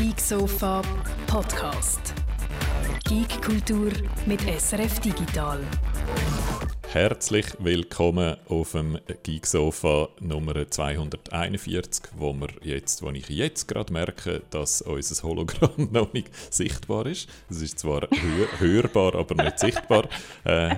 Geek Sofa Podcast. Geek Kultur mit SRF Digital. Herzlich willkommen auf dem Geeksofa Nummer 241, wo, wir jetzt, wo ich jetzt gerade merke, dass unser Hologramm noch nicht sichtbar ist. Es ist zwar hör hörbar, aber nicht sichtbar. Äh,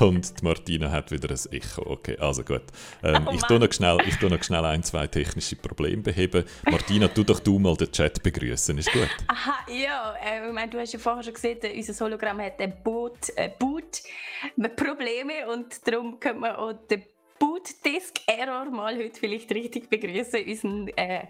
und die Martina hat wieder ein Echo. Okay, also gut. Ähm, oh ich, tue noch schnell, ich tue noch schnell ein, zwei technische Probleme beheben. Martina, tu doch du mal den Chat begrüßen, ist gut? Aha, ja. Äh, ich meine, du hast ja vorher schon gesehen, unser Hologramm hat ein Boot, äh, Boot Probleme und darum können wir auch den Bootdisk Error mal heute vielleicht richtig begrüßen. Unseren äh,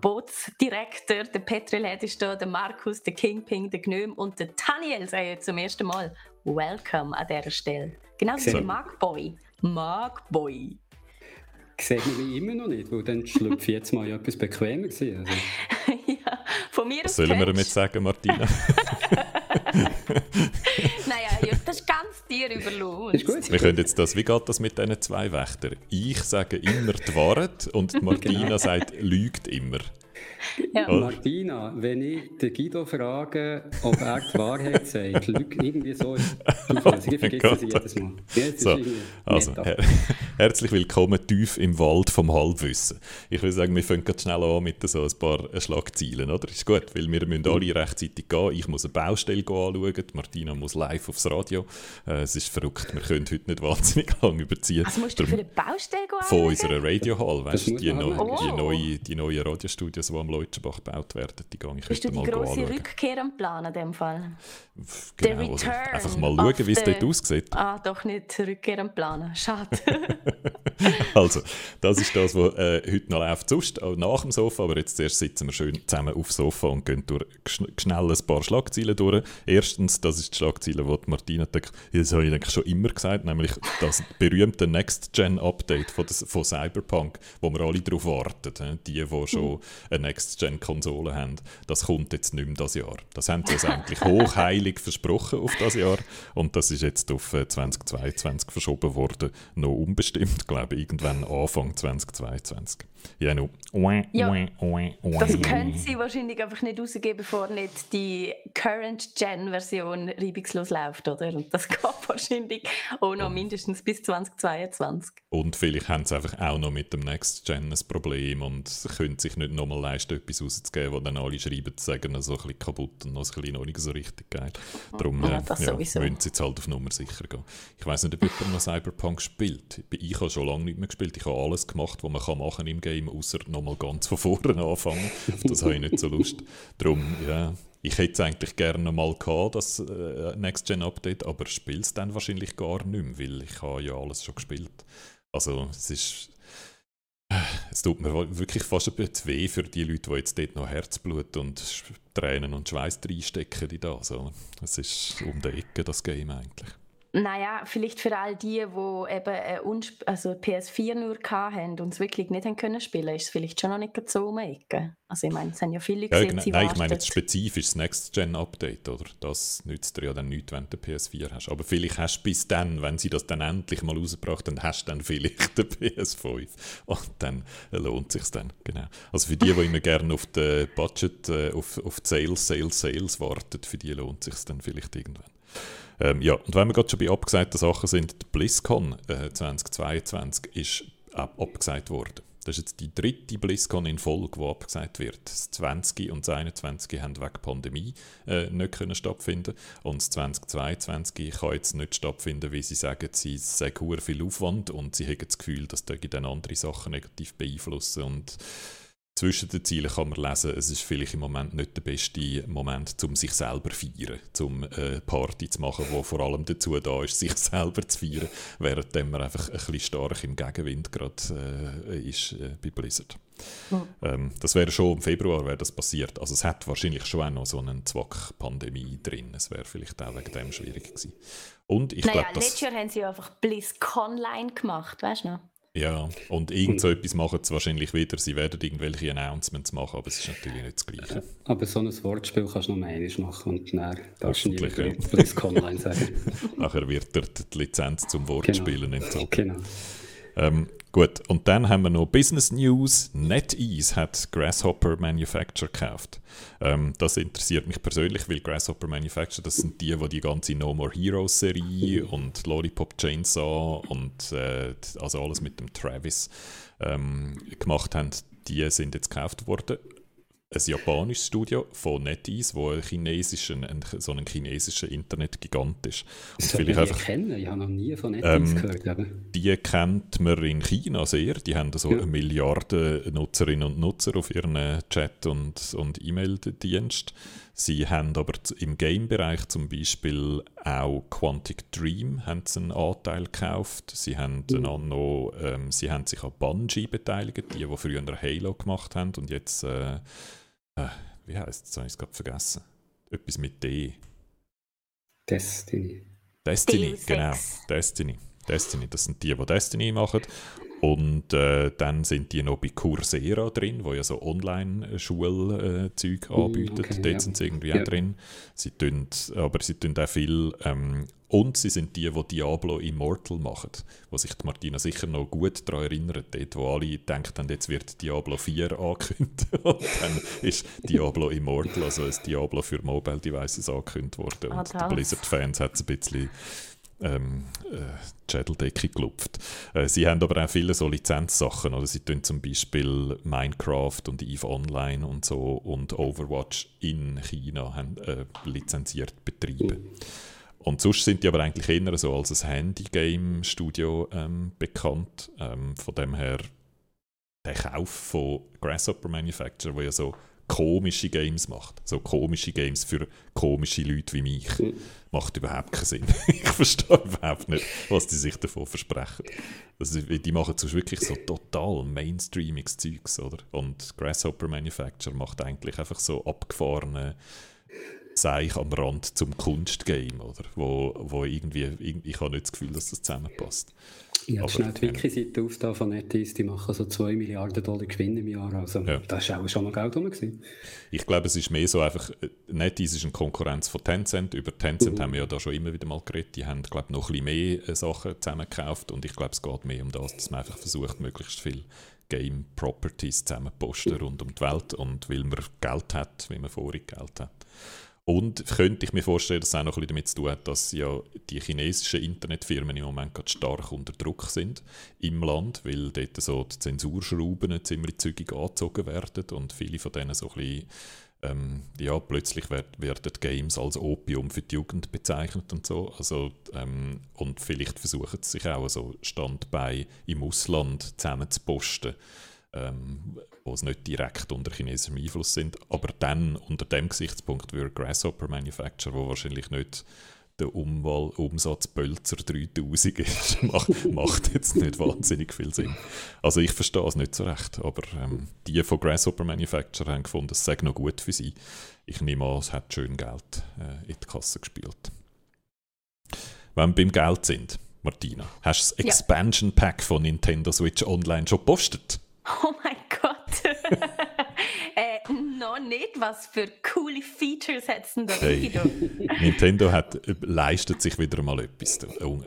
Bootsdirektor, der Petrolhead ist da, der Markus, der Kingping, der Gnome und der Daniel sagen zum ersten Mal Welcome an dieser Stelle. Genau wie Markboy. Markboy. Sieht man wie immer noch nicht, weil dann schlüpft jetzt mal etwas bequemer. Also. ja, von mir Was sollen wir damit sagen, Martina? naja, ja, das ist ganz dir überlassen. Ist gut. Wir können jetzt das, wie geht das mit diesen zwei Wächtern? Ich sage immer die Wahrheit und Martina genau. sagt, lügt immer. Ja. Martina, wenn ich den Guido frage, ob er die Wahrheit sagt, irgendwie so zuverlässig. Ich vergesse es jedes Mal. So, also, her herzlich willkommen tief im Wald vom Halbwissen. Ich würde sagen, wir fangen ganz schnell an mit so ein paar Schlagzeilen, oder? Ist gut, weil wir müssen alle rechtzeitig gehen. Ich muss eine Baustelle anschauen, Martina muss live aufs Radio. Äh, es ist verrückt, wir können heute nicht wahnsinnig lange überziehen. Was musst du für eine Baustelle anschauen? Von unserer Radio Hall, weißt du, die, neu, oh. die, neue, die neuen Radiostudios, die am Leutschenbach gebaut werden, die gehe ich Bist heute du die grosse anschauen. Rückkehr am Plan in dem Fall? Genau, also einfach mal schauen, wie es dort aussieht. Ah, doch nicht Rückkehr am Plan. Schade. also, das ist das, was äh, heute noch läuft. Sonst auch nach dem Sofa, aber jetzt zuerst sitzen wir schön zusammen auf dem Sofa und gehen durch schnell ein paar Schlagzeilen durch. Erstens, das ist die Schlagzeile, die Martina das habe ich eigentlich schon immer gesagt, nämlich das berühmte Next-Gen-Update von, von Cyberpunk, wo wir alle darauf warten. Die, die schon eine Next-Gen-Konsole haben, das kommt jetzt nicht mehr dieses Jahr. Das haben sie uns eigentlich hochheilig versprochen auf das Jahr und das ist jetzt auf 2022 äh, verschoben worden, noch unbestimmt, glaube ich, irgendwann Anfang 2022. Ja, no. ja, das können sie wahrscheinlich einfach nicht rausgeben, bevor nicht die Current-Gen-Version reibungslos läuft, oder? Und das geht wahrscheinlich auch noch mindestens bis 2022. Und vielleicht haben sie einfach auch noch mit dem Next-Gen ein Problem und können sich nicht nochmal leisten, etwas rauszugeben, wo dann alle schreiben, sagen, so ein bisschen kaputt und noch ein bisschen noch nicht so richtig geil. Darum ja, äh, ja, müssen sie jetzt halt auf Nummer sicher gehen. Ich weiß nicht, ob jemand noch Cyberpunk spielt. Ich habe schon lange nicht mehr gespielt. Ich habe alles gemacht, was man machen im Game, außer nochmal ganz von vorne anfangen. Auf das habe ich nicht so Lust. Darum, ja, ich hätte es eigentlich gerne mal gehabt, das äh, Next-Gen-Update, aber spiele es dann wahrscheinlich gar nicht mehr, weil ich habe ja alles schon gespielt. Also es ist es tut mir wirklich fast ein bisschen weh für die Leute, die jetzt dort noch Herzblut und Tränen und Schweiß reinstecken. Es ist um die Ecke, das Game eigentlich. Naja, vielleicht für all die, die eben äh, also PS4 nur hatten und es wirklich nicht haben können spielen, ist es vielleicht schon noch nicht so um Ecke. Also ich meine, es haben ja viele gesehen, ja, genau. Nein, ich meine jetzt spezifisch das Next-Gen-Update, oder? Das nützt dir ja dann nichts, wenn du PS4 hast. Aber vielleicht hast du bis dann, wenn sie das dann endlich mal rausgebracht haben, hast du dann vielleicht den PS5. Und dann lohnt es sich dann, genau. Also für die, die immer gerne auf den Budget, äh, auf, auf die Sales, Sales, Sales warten, für die lohnt es sich dann vielleicht irgendwann. Ähm, ja, und wenn wir gerade schon bei abgesagten Sachen sind, die BlizzCon äh, 2022 ist abgesagt worden. Das ist jetzt die dritte BlizzCon in Folge, die abgesagt wird. Das 20 und das 21 haben wegen Pandemie äh, nicht können stattfinden und das 2022 kann jetzt nicht stattfinden, weil sie sagen, sie sei viel Aufwand und sie haben das Gefühl, dass dann andere Sachen negativ beeinflussen und zwischen den Zielen kann man lesen, es ist vielleicht im Moment nicht der beste Moment, um sich selber zu feiern, um eine Party zu machen, die vor allem dazu da ist, sich selber zu feiern, während man einfach ein bisschen stark im Gegenwind gerade äh, ist äh, bei Blizzard. Mhm. Ähm, das wäre schon im Februar wäre das passiert. Also es hat wahrscheinlich schon auch noch so eine Zwack-Pandemie drin. Es wäre vielleicht auch wegen dem schwierig gewesen. Und ich naja, glaub, letztes Jahr haben sie einfach BlizzConline gemacht, weißt du noch? Ja, und irgend so etwas machen sie wahrscheinlich wieder. Sie werden irgendwelche Announcements machen, aber es ist natürlich nicht das Gleiche. Aber so ein Wortspiel kannst du noch einmal machen und dann darfst du nie wieder BlizzConline sagen. Nachher wird dir die Lizenz zum Wortspielen genau. entzogen. Genau. Ähm, gut, und dann haben wir noch Business News. NetEase hat Grasshopper Manufacture gekauft. Ähm, das interessiert mich persönlich, weil Grasshopper Manufacture, das sind die, die die ganze No More Heroes Serie und Lollipop Chainsaw und äh, also alles mit dem Travis ähm, gemacht haben. Die sind jetzt gekauft worden ein japanisches Studio von NetEase, wo ein chinesischen, ein, so ein chinesischer Internetgigant ist. Und das vielleicht einfach, kennen? Ich habe noch nie von NetEase ähm, gehört. Aber. Die kennt man in China sehr. Die haben so ja. eine Milliarde Nutzerinnen und Nutzer auf ihren Chat- und, und E-Mail-Dienst. Sie haben aber im Game-Bereich zum Beispiel auch Quantic Dream haben sie einen Anteil gekauft. Sie haben, mhm. noch, ähm, sie haben sich an Bungie beteiligt, die, die früher Halo gemacht haben und jetzt, äh, äh, wie heißt es, habe ich es gerade vergessen. Etwas mit D. Destiny. Destiny, genau. Destiny. Destiny, das sind die, die Destiny machen. Und äh, dann sind die noch bei Coursera drin, wo ja so Online-Schulzeug äh, anbietet. Okay, Dort ja. sind sie irgendwie ja. auch drin. Sie tun, aber sie tun auch viel. Ähm, und sie sind die, die Diablo Immortal machen. Wo sich die Martina sicher noch gut daran erinnert. Dort, wo alle haben, jetzt wird Diablo 4 angekündigt. und dann ist Diablo Immortal, also ein Diablo für Mobile Devices angekündigt worden. Und oh, die Blizzard-Fans hat es ein bisschen ähm, äh, Schädeldecke gelupft. Äh, sie haben aber auch viele so Lizenzsachen. Oder? Sie tun zum Beispiel Minecraft und EVE Online und so und Overwatch in China haben, äh, lizenziert betreiben. Und sonst sind die aber eigentlich eher so als ein Handy-Game-Studio ähm, bekannt. Ähm, von dem her der Kauf von Grasshopper Manufacturer, wo ja so komische Games macht. So komische Games für komische Leute wie mich. Macht überhaupt keinen Sinn. ich verstehe überhaupt nicht, was die sich davon versprechen. Also, die machen sonst wirklich so total mainstreamiges Zeugs, oder? Und Grasshopper Manufacturer macht eigentlich einfach so abgefahrene Seich am Rand zum Kunstgame, oder? Wo, wo irgendwie, ich habe nicht das Gefühl, dass das zusammenpasst. Ich habe schnell die Wiki-Seite aufgetan von NetEase, die machen so 2 Milliarden Dollar Gewinn im Jahr. Also ja. da ist auch schon noch Geld rum. Gewesen. Ich glaube, es ist mehr so einfach, NetEase ist eine Konkurrenz von Tencent. Über Tencent mhm. haben wir ja da schon immer wieder mal geredet. Die haben, glaube ich, noch ein bisschen mehr äh, Sachen zusammengekauft und ich glaube, es geht mehr um das, dass man einfach versucht, möglichst viel Game Properties zusammenzuposten rund um die Welt und weil man Geld hat, wie man vorig Geld hat. Und könnte ich mir vorstellen, dass es auch noch ein damit zu tun hat, dass ja die chinesischen Internetfirmen im Moment gerade stark unter Druck sind im Land, weil dort so die Zensurschrauben ziemlich zügig angezogen werden und viele von denen so ein bisschen, ähm, ja, plötzlich werd, werden Games als Opium für die Jugend bezeichnet und so. Also, ähm, und vielleicht versuchen sie sich auch so Standbein im Ausland zusammen zu posten ähm, wo es nicht direkt unter chinesischem Einfluss sind. Aber dann unter dem Gesichtspunkt würde Grasshopper Manufacturer, wo wahrscheinlich nicht der Umwal Umsatz Pölzer 3000 ist, macht, macht jetzt nicht wahnsinnig viel Sinn. Also ich verstehe es nicht so recht, aber ähm, die von Grasshopper Manufacturer haben gefunden, es sei noch gut für sie. Ich nehme an, es hat schön Geld äh, in die Kasse gespielt. Wenn wir beim Geld sind, Martina, hast du das Expansion Pack von Nintendo Switch Online schon gepostet? Oh mein Gott. äh, noch nicht. Was für coole Features hat es denn da hey. Nintendo hat, leistet sich wieder mal etwas.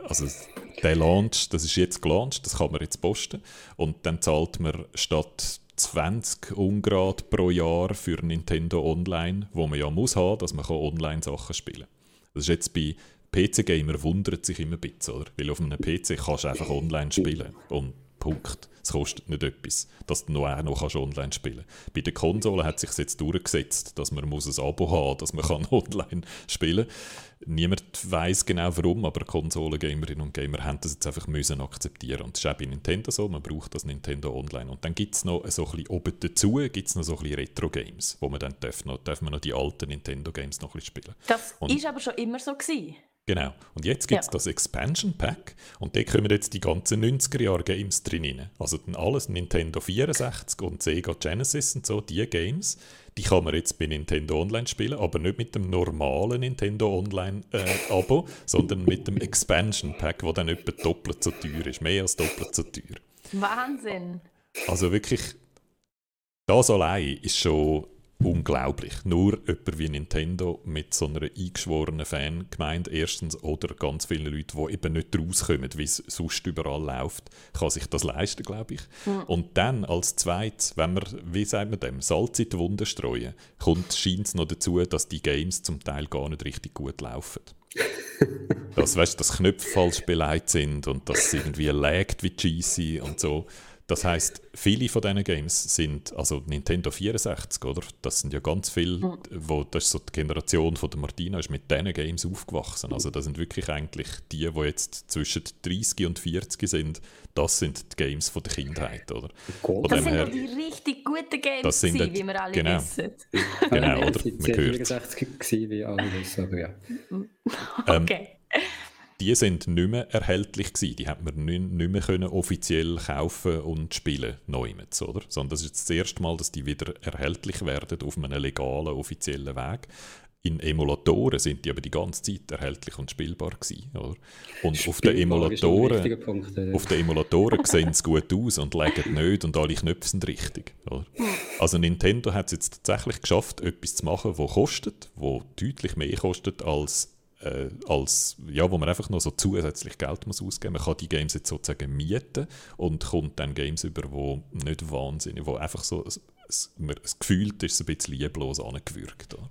Also der Launch, das ist jetzt gelauncht, das kann man jetzt posten. Und dann zahlt man statt 20 Ungrad pro Jahr für Nintendo Online, wo man ja muss haben, dass man Online-Sachen spielen kann. Das ist jetzt bei PC-Gamer wundert sich immer ein bisschen, oder? Weil auf einem PC kannst du einfach online spielen. Und Punkt. Es kostet nicht etwas, dass du noch, auch noch kannst online spielen kannst. Bei der Konsole hat sich jetzt durchgesetzt, dass man muss ein Abo haben muss, dass man kann online spielen kann. Niemand weiß genau warum, aber Konsolengamerinnen und Gamer haben das jetzt einfach müssen akzeptieren. Und das ist auch bei Nintendo so, man braucht das Nintendo Online. Und dann gibt es noch so ein bisschen oben dazu, gibt's noch so ein bisschen Retro-Games, wo man dann darf noch, darf man noch die alten Nintendo-Games noch ein bisschen spielen. Das und ist aber schon immer so gewesen. Genau. Und jetzt gibt es ja. das Expansion Pack und da kommen jetzt die ganzen 90er-Jahre-Games drin rein. Also dann alles Nintendo 64 und Sega Genesis und so, die Games, die kann man jetzt bei Nintendo Online spielen, aber nicht mit dem normalen Nintendo Online-Abo, äh, sondern mit dem Expansion Pack, wo dann etwa doppelt so teuer ist, mehr als doppelt so teuer. Wahnsinn! Also wirklich, das allein ist schon unglaublich. Nur jemand wie Nintendo mit so einer eingeschworenen Fangemeinde erstens oder ganz viele Leute, die eben nicht rauskommen, wie es sonst überall läuft, kann sich das leisten, glaube ich. Mhm. Und dann als zweites, wenn wir, wie sagt man dem, Salz in die Wunde streuen, kommt, scheint es noch dazu, dass die Games zum Teil gar nicht richtig gut laufen. dass, weißt, dass Knöpfe falsch beleidigt sind und dass es irgendwie laggt wie GC und so. Das heißt, viele von diesen Games sind, also Nintendo 64, oder? Das sind ja ganz viele, mhm. wo, das ist so die Generation von der Martina, ist mit diesen Games aufgewachsen. Also das sind wirklich eigentlich die, die jetzt zwischen 30 und 40 sind, das sind die Games von der Kindheit, oder? Von das sind her, die richtig guten Games, das sind gewesen, wie wir alle genau, wissen. Genau, oder? Man hört. 64 gewesen, wie alle wissen, aber ja. okay. Ähm, die sind nicht mehr erhältlich gewesen. Die hat man nicht, nicht mehr können offiziell kaufen und spielen neumets, oder? Sondern das ist jetzt das erste Mal, dass die wieder erhältlich werden auf einem legalen, offiziellen Weg. In Emulatoren sind die aber die ganze Zeit erhältlich und spielbar gewesen, oder? Und spielbar auf den Emulatoren, Punkt, ja. auf den Emulatoren sehen sie gut aus und legen nicht und alle Knöpfe sind richtig, oder? Also Nintendo hat es jetzt tatsächlich geschafft, etwas zu machen, das kostet, wo deutlich mehr kostet als äh, als, ja, wo man einfach noch so zusätzlich Geld muss ausgeben muss. Man kann die Games jetzt sozusagen mieten und kommt dann Games über, wo nicht wahnsinnig, wo einfach so, es, es, es gefühlt ist, ein bisschen lieblos angewürgt. Oder?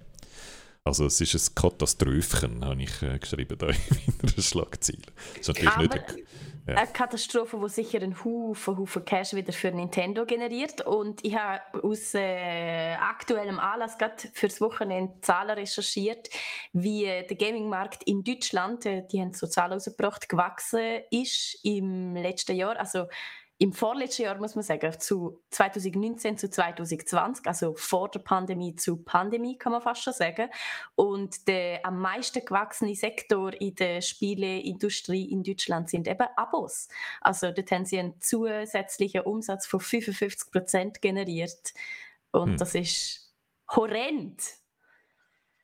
Also es ist ein Katastrophen, habe ich äh, geschrieben da in meiner Schlagzeile. Das ist natürlich Aber nicht ja. eine Katastrophe, die sicher einen Haufen, Haufen Cash wieder für Nintendo generiert. Und ich habe aus äh, aktuellem Anlass gerade für das Wochenende Zahlen recherchiert, wie der Gaming-Markt in Deutschland, äh, die haben so Zahlen rausgebracht, gewachsen ist im letzten Jahr. Also im vorletzten Jahr, muss man sagen, zu 2019 zu 2020, also vor der Pandemie zu Pandemie, kann man fast schon sagen. Und der am meisten gewachsene Sektor in der Spieleindustrie in Deutschland sind eben Abos. Also dort haben sie einen zusätzlichen Umsatz von 55 Prozent generiert. Und hm. das ist horrend.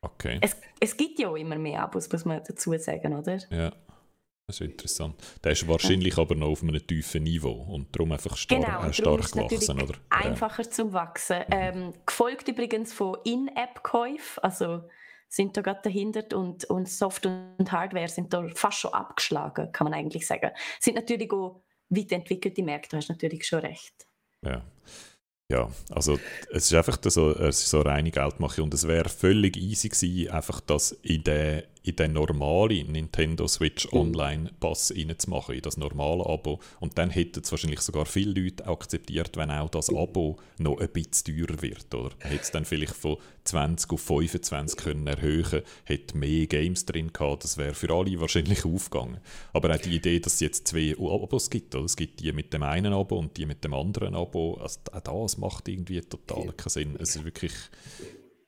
Okay. Es, es gibt ja immer mehr Abos, muss man dazu sagen, oder? Ja. Das ist interessant. Der ist wahrscheinlich aber noch auf einem tiefen Niveau und darum einfach star genau, äh, stark gewachsen, oder? Einfacher ja. zum Wachsen. Mhm. Ähm, gefolgt übrigens von In-App-Käufen, also sind da gerade dahinter und, und Soft und Hardware sind da fast schon abgeschlagen, kann man eigentlich sagen. Sind natürlich auch weit entwickelte Märkte, du hast natürlich schon recht. Ja. Ja, also es ist einfach so, es ist so reine Geldmache und es wäre völlig easy gewesen, einfach das in den in den normalen Nintendo Switch mhm. Online Pass reinzumachen, in das normale Abo. Und dann hätten es wahrscheinlich sogar viele Leute akzeptiert, wenn auch das Abo noch ein bisschen teurer wird. Oder hätte es dann vielleicht von 20 auf 25 können erhöhen hätte mehr Games drin gehabt, das wäre für alle wahrscheinlich aufgegangen. Aber auch die Idee, dass es jetzt zwei Abos gibt, oder? es gibt die mit dem einen Abo und die mit dem anderen Abo, also auch das macht irgendwie total keinen Sinn. Es ist wirklich,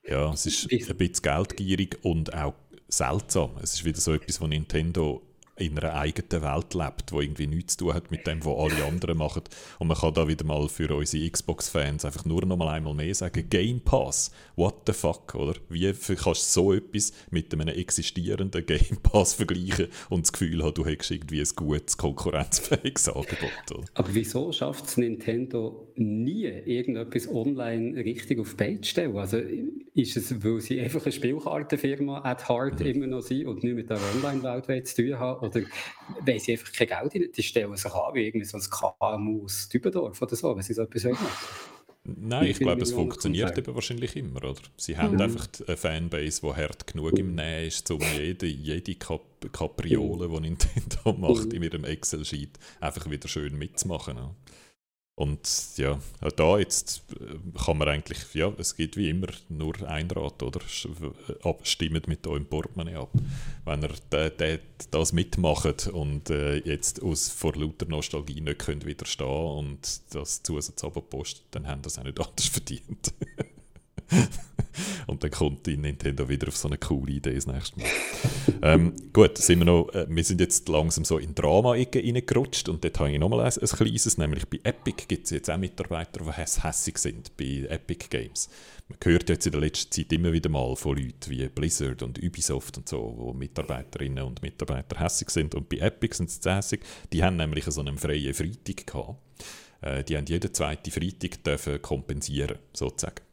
ja, es ist ein bisschen geldgierig und auch seltsam. Es ist wieder so etwas, was Nintendo in einer eigenen Welt lebt, wo irgendwie nichts zu tun hat mit dem, was alle anderen machen. Und man kann da wieder mal für unsere Xbox-Fans einfach nur noch mal einmal mehr sagen, Game Pass, what the fuck, oder? Wie kannst du so etwas mit einem existierenden Game Pass vergleichen und das Gefühl haben, du hättest irgendwie ein gutes, konkurrenzfähiges Angebot, oder? Aber wieso schafft es Nintendo nie, irgendetwas online richtig auf die Page zu stellen? Also ist es, weil sie einfach eine Spielkartenfirma at heart mhm. immer noch sind und nicht mit der Online-Welt zu tun haben? Oder weil sie einfach kein Geld in die stellen sich an, wie irgendwie so ein KMU aus Dübendorf oder so, wenn sie so etwas machen. Nein, ich glaube, es funktioniert eben wahrscheinlich immer, oder? Sie haben mhm. einfach eine Fanbase, die hart genug im Nähen ist, um jede, jede Kap Kapriole, die Nintendo macht, in ihrem Excel-Sheet einfach wieder schön mitzumachen. Ja. Und ja, da jetzt äh, kann man eigentlich, ja, es geht wie immer nur ein Rat, oder? Abstimmt mit eurem Portemonnaie ab. Wenn ihr das mitmacht und äh, jetzt aus vor lauter Nostalgie nicht könnt widerstehen und das Zusatzabo postet, dann haben das auch nicht anders verdient. und dann kommt die Nintendo wieder auf so eine coole Idee das nächste Mal. ähm, gut, sind wir, noch, äh, wir sind jetzt langsam so in Drama-Ecke reingerutscht und dort habe ich nochmal ein, ein kleines, nämlich bei Epic gibt es jetzt auch Mitarbeiter, die hässig sind bei Epic Games. Man hört jetzt in der letzten Zeit immer wieder mal von Leuten wie Blizzard und Ubisoft und so, wo Mitarbeiterinnen und Mitarbeiter hässig sind und bei Epic sind sie hässig. Die haben nämlich so einen freien Freitag gehabt. Äh, die haben jeden zweiten Freitag dürfen kompensieren, sozusagen.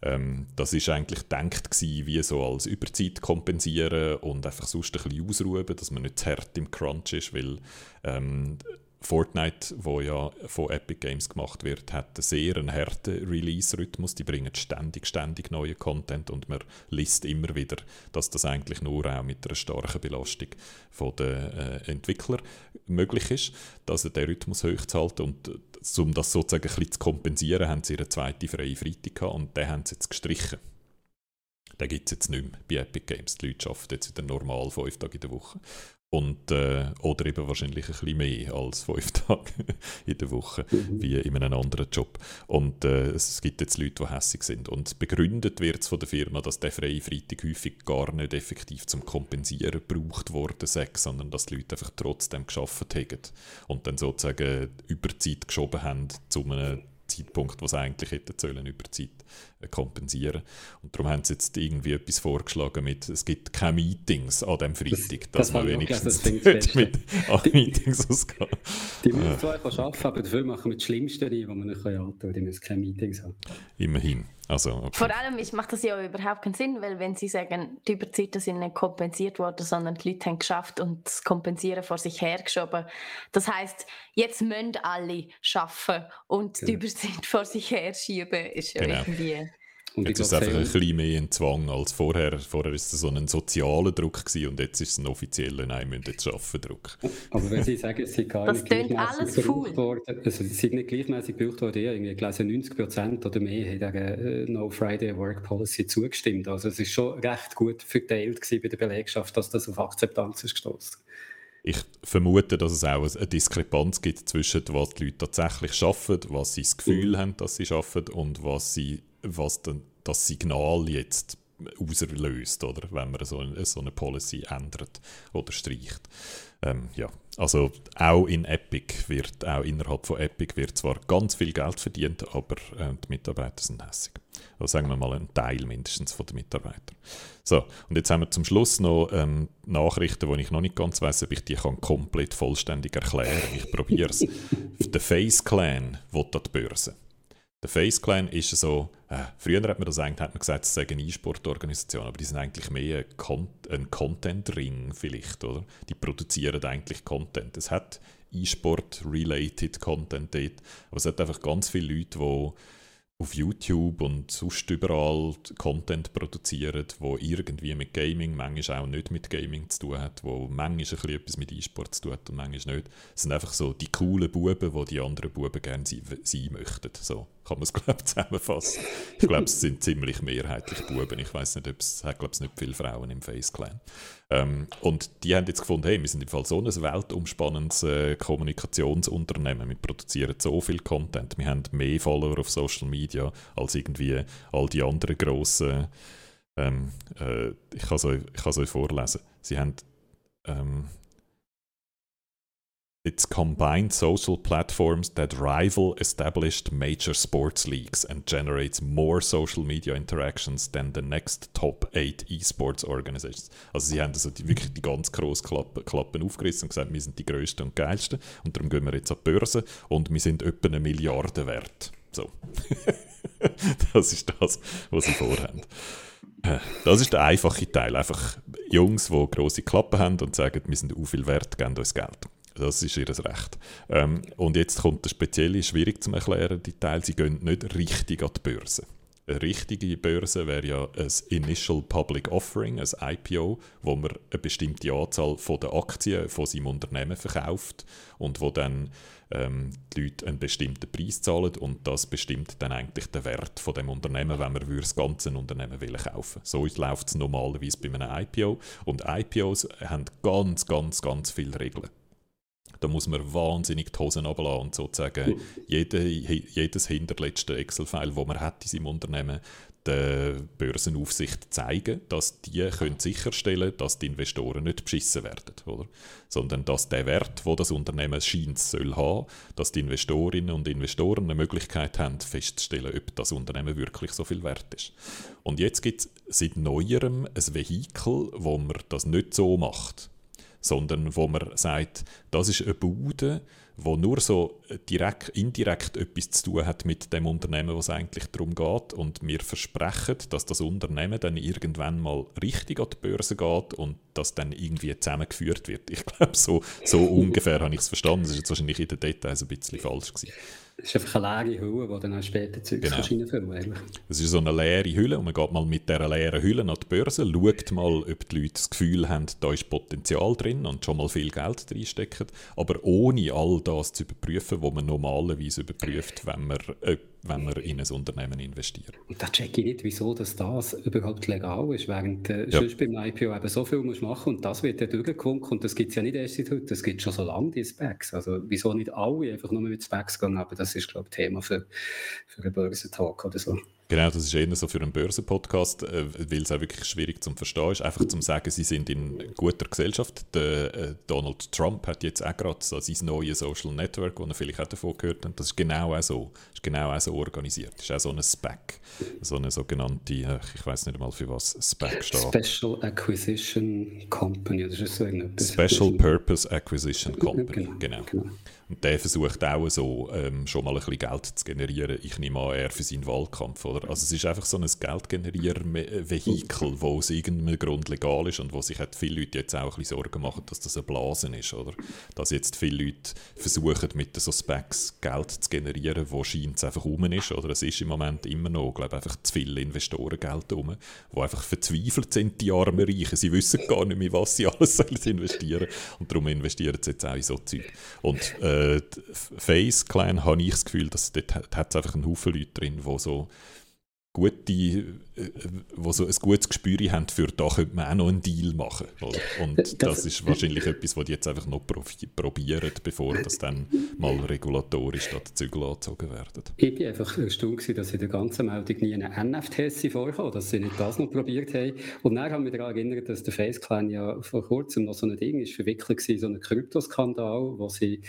Ähm, das ist eigentlich gedacht gewesen, wie so als Überzeit kompensieren und einfach sonst ein bisschen ausruhen, dass man nicht zu hart im Crunch ist, weil ähm, Fortnite, wo ja von Epic Games gemacht wird, hat einen sehr einen harten Release-Rhythmus. Die bringen ständig, ständig neuen Content und man liest immer wieder, dass das eigentlich nur auch mit einer starken Belastung der äh, Entwickler möglich ist, dass er den Rhythmus hochzuhalten und äh, um das sozusagen ein zu kompensieren, haben sie ihre zweite freie Freitag gehabt und den haben sie jetzt gestrichen. Den gibt es jetzt nicht mehr bei Epic Games. Die Leute arbeiten jetzt wieder normal fünf Tage in der Woche. Und, äh, oder eben wahrscheinlich ein bisschen mehr als fünf Tage in der Woche, mhm. wie in einem anderen Job. Und äh, es gibt jetzt Leute, die hässig sind. Und begründet wird es von der Firma, dass der freie Freitag häufig gar nicht effektiv zum Kompensieren gebraucht worden sei, sondern dass die Leute einfach trotzdem geschafft haben und dann sozusagen Überzeit geschoben haben zu einem Zeitpunkt, wo sie eigentlich hätten sollen, über Zeit kompensieren. Und darum haben sie jetzt irgendwie etwas vorgeschlagen mit, es gibt keine Meetings an dem Freitag, das, dass man wenigstens nicht mit an Meetings ausgehen Die müssen äh. zwar arbeiten, aber dafür machen wir das Schlimmste rein, was man nicht antun kann. Die müssen keine Meetings haben. Immerhin. Also, okay. Vor allem macht das ja überhaupt keinen Sinn, weil wenn Sie sagen, die Überzeiten sind nicht kompensiert worden, sondern die Leute haben geschafft und das Kompensieren vor sich hergeschoben. Das heißt, jetzt müssen alle arbeiten und die Überzeit vor sich herschieben, ist ja genau. irgendwie... Und jetzt ist es einfach ein bisschen mehr ein Zwang als vorher. Vorher war es so ein sozialer Druck gewesen, und jetzt ist es ein offizieller «Nein, wir müssen jetzt arbeiten» Druck. Aber wenn Sie sagen, es sind gar das nicht gleichmäßig gebraucht worden, also es sind nicht gleichmäßig gebraucht worden, ja, irgendwie gelesen, 90 Prozent oder mehr haben der äh, «No Friday Work Policy» zugestimmt. Also es ist schon recht gut verteilt bei der Belegschaft, dass das auf Akzeptanz ist gestoßen. Ich vermute, dass es auch eine Diskrepanz gibt zwischen was die Leute tatsächlich arbeiten, was sie das Gefühl mhm. haben, dass sie arbeiten und was sie was dann das Signal jetzt auslöst, oder wenn man so eine, so eine Policy ändert oder streicht. Ähm, ja, also auch in Epic wird, auch innerhalb von Epic wird zwar ganz viel Geld verdient, aber äh, die Mitarbeiter sind hässig. Also sagen wir mal ein Teil mindestens von den Mitarbeitern. So, und jetzt haben wir zum Schluss noch ähm, Nachrichten, wo ich noch nicht ganz weiß, ob ich die kann komplett vollständig erklären. Ich probiere es. Der Face Clan will an die Börse. Der Face Clan ist so, äh, früher hat man das eigentlich hat man gesagt, es sei eine E-Sport-Organisation, aber die sind eigentlich mehr ein, Con ein Content-Ring vielleicht, oder? Die produzieren eigentlich Content. Es hat E-Sport-related Content dort, aber es hat einfach ganz viele Leute, die auf YouTube und sonst überall Content produzieren, wo irgendwie mit Gaming, manchmal auch nicht mit Gaming zu tun hat, wo manchmal etwas mit E-Sport zu tun hat und manchmal nicht. Es sind einfach so die coolen Buben, die die anderen Buben gerne sein, sein möchten. So kann man es, glaube zusammenfassen. Ich glaube, es sind ziemlich mehrheitlich Buben. Ich weiß nicht, ob es glaube nicht viele Frauen im Face Clan. Ähm, und die haben jetzt gefunden, hey, wir sind im Fall so ein weltumspannendes äh, Kommunikationsunternehmen. Wir produzieren so viel Content. Wir haben mehr Follower auf Social Media als irgendwie all die anderen grossen. Ähm, äh, ich kann es euch, euch vorlesen. Sie haben ähm, It's combined social platforms that rival established major sports leagues and generates more social media interactions than the next top 8 esports organizations. Also sie haben also die, wirklich die ganz grossen Klappen, Klappen aufgerissen und gesagt, wir sind die größten und geilsten und darum gehen wir jetzt an die Börse und wir sind etwa eine Milliarde wert. So. das ist das, was sie vorhaben. Äh, das ist der einfache Teil. Einfach Jungs, die grosse Klappen haben und sagen, wir sind auch viel wert, geben uns Geld. Das ist ihr Recht. Ähm, und jetzt kommt der spezielle, schwierig zu erklären, die Teil, sie gehen nicht richtig an die Börse. Eine richtige Börse wäre ja ein Initial Public Offering, ein IPO, wo man eine bestimmte Anzahl von der Aktien von seinem Unternehmen verkauft und wo dann ähm, die Leute einen bestimmten Preis zahlen und das bestimmt dann eigentlich den Wert von dem Unternehmen, wenn man das ganze Unternehmen will kaufen. So läuft es normalerweise bei einem IPO und IPOs haben ganz, ganz, ganz viele Regeln. Da muss man wahnsinnig die Hosen runterlassen und sozusagen jede, jedes hinterletzte Excel-File, das man hat in seinem Unternehmen, der Börsenaufsicht zeigen, dass die können sicherstellen dass die Investoren nicht beschissen werden, oder? sondern dass der Wert, wo das Unternehmen scheint soll haben, dass die Investorinnen und Investoren eine Möglichkeit haben, festzustellen, ob das Unternehmen wirklich so viel wert ist. Und jetzt gibt es seit neuerem ein Vehikel, wo man das nicht so macht sondern wo man sagt, das ist eine Bude, wo nur so direkt, indirekt etwas zu tun hat mit dem Unternehmen, was eigentlich darum geht. Und wir versprechen, dass das Unternehmen dann irgendwann mal richtig an die Börse geht und das dann irgendwie zusammengeführt wird. Ich glaube, so, so ungefähr habe ich es verstanden. Das ist jetzt wahrscheinlich in den Details ein bisschen falsch gewesen. Es ist einfach eine leere Hülle, die dann auch später Zeugs genau. reinfüllen Es ist so eine leere Hülle und man geht mal mit dieser leeren Hülle an die Börse, schaut mal, ob die Leute das Gefühl haben, da ist Potenzial drin und schon mal viel Geld reinstecken, aber ohne all das zu überprüfen, was man normalerweise überprüft, wenn man wenn man in ein Unternehmen investiert. Und da checke ich nicht, wieso dass das überhaupt legal ist, während äh, ja. sonst beim IPO eben so viel muss machen und das wird ja durchgewunken und das gibt es ja nicht erst seit heute, das gibt schon so lange, die Specs. Also wieso nicht alle einfach nur mit Specs gehen, aber das ist, glaube ich, Thema für, für einen Börsentalk oder so. Genau, das ist eher so für einen Börsenpodcast, äh, weil es auch wirklich schwierig zu verstehen ist. Einfach zum sagen, sie sind in guter Gesellschaft. Der, äh, Donald Trump hat jetzt auch gerade so sein neues Social Network, das er vielleicht auch davon gehört hat. Das ist genau auch so. ist genau auch so organisiert. Das ist auch so ein SPAC. So eine sogenannte, äh, ich weiß nicht einmal für was SPAC steht. Special Acquisition Company. Das ist so Special Purpose Acquisition Company. Genau. genau. Und der versucht auch so ähm, schon mal ein bisschen Geld zu generieren. Ich nehme an, er für seinen Wahlkampf. Oder? Also es ist einfach so ein Geldgenerierer-Vehikel, das aus irgendeinem Grund legal ist und wo sich halt viele Leute jetzt auch ein bisschen Sorgen machen, dass das eine Blase ist. Oder? Dass jetzt viele Leute versuchen, mit so Specs Geld zu generieren, wo scheint es einfach rum ist. Oder es ist im Moment immer noch, glaube einfach zu viele Investorengeld rum, die einfach verzweifelt sind, die armen Reichen. Sie wissen gar nicht mehr, was sie alles investieren sollen. Und darum investieren sie jetzt auch in so Zeug. Und äh, äh, Face Clan habe ich das Gefühl, dass dort hat es einfach einen Haufen Leute drin, die so gute, äh, wo so ein gutes Gespür haben für, da könnte man auch noch einen Deal machen. Oder? Und das, das, ist wahrscheinlich etwas, was die jetzt einfach noch probieren, bevor das dann mal regulatorisch da die Zügel angezogen werden. Ich war einfach erstaunt, dass in der ganzen Meldung nie eine NFTs vorkam, dass sie nicht das noch probiert haben. Und dann haben wir daran erinnert, dass der FaceClan ja vor kurzem noch so ein Ding ist verwickelt war, so einen Kryptoskandal, wo sie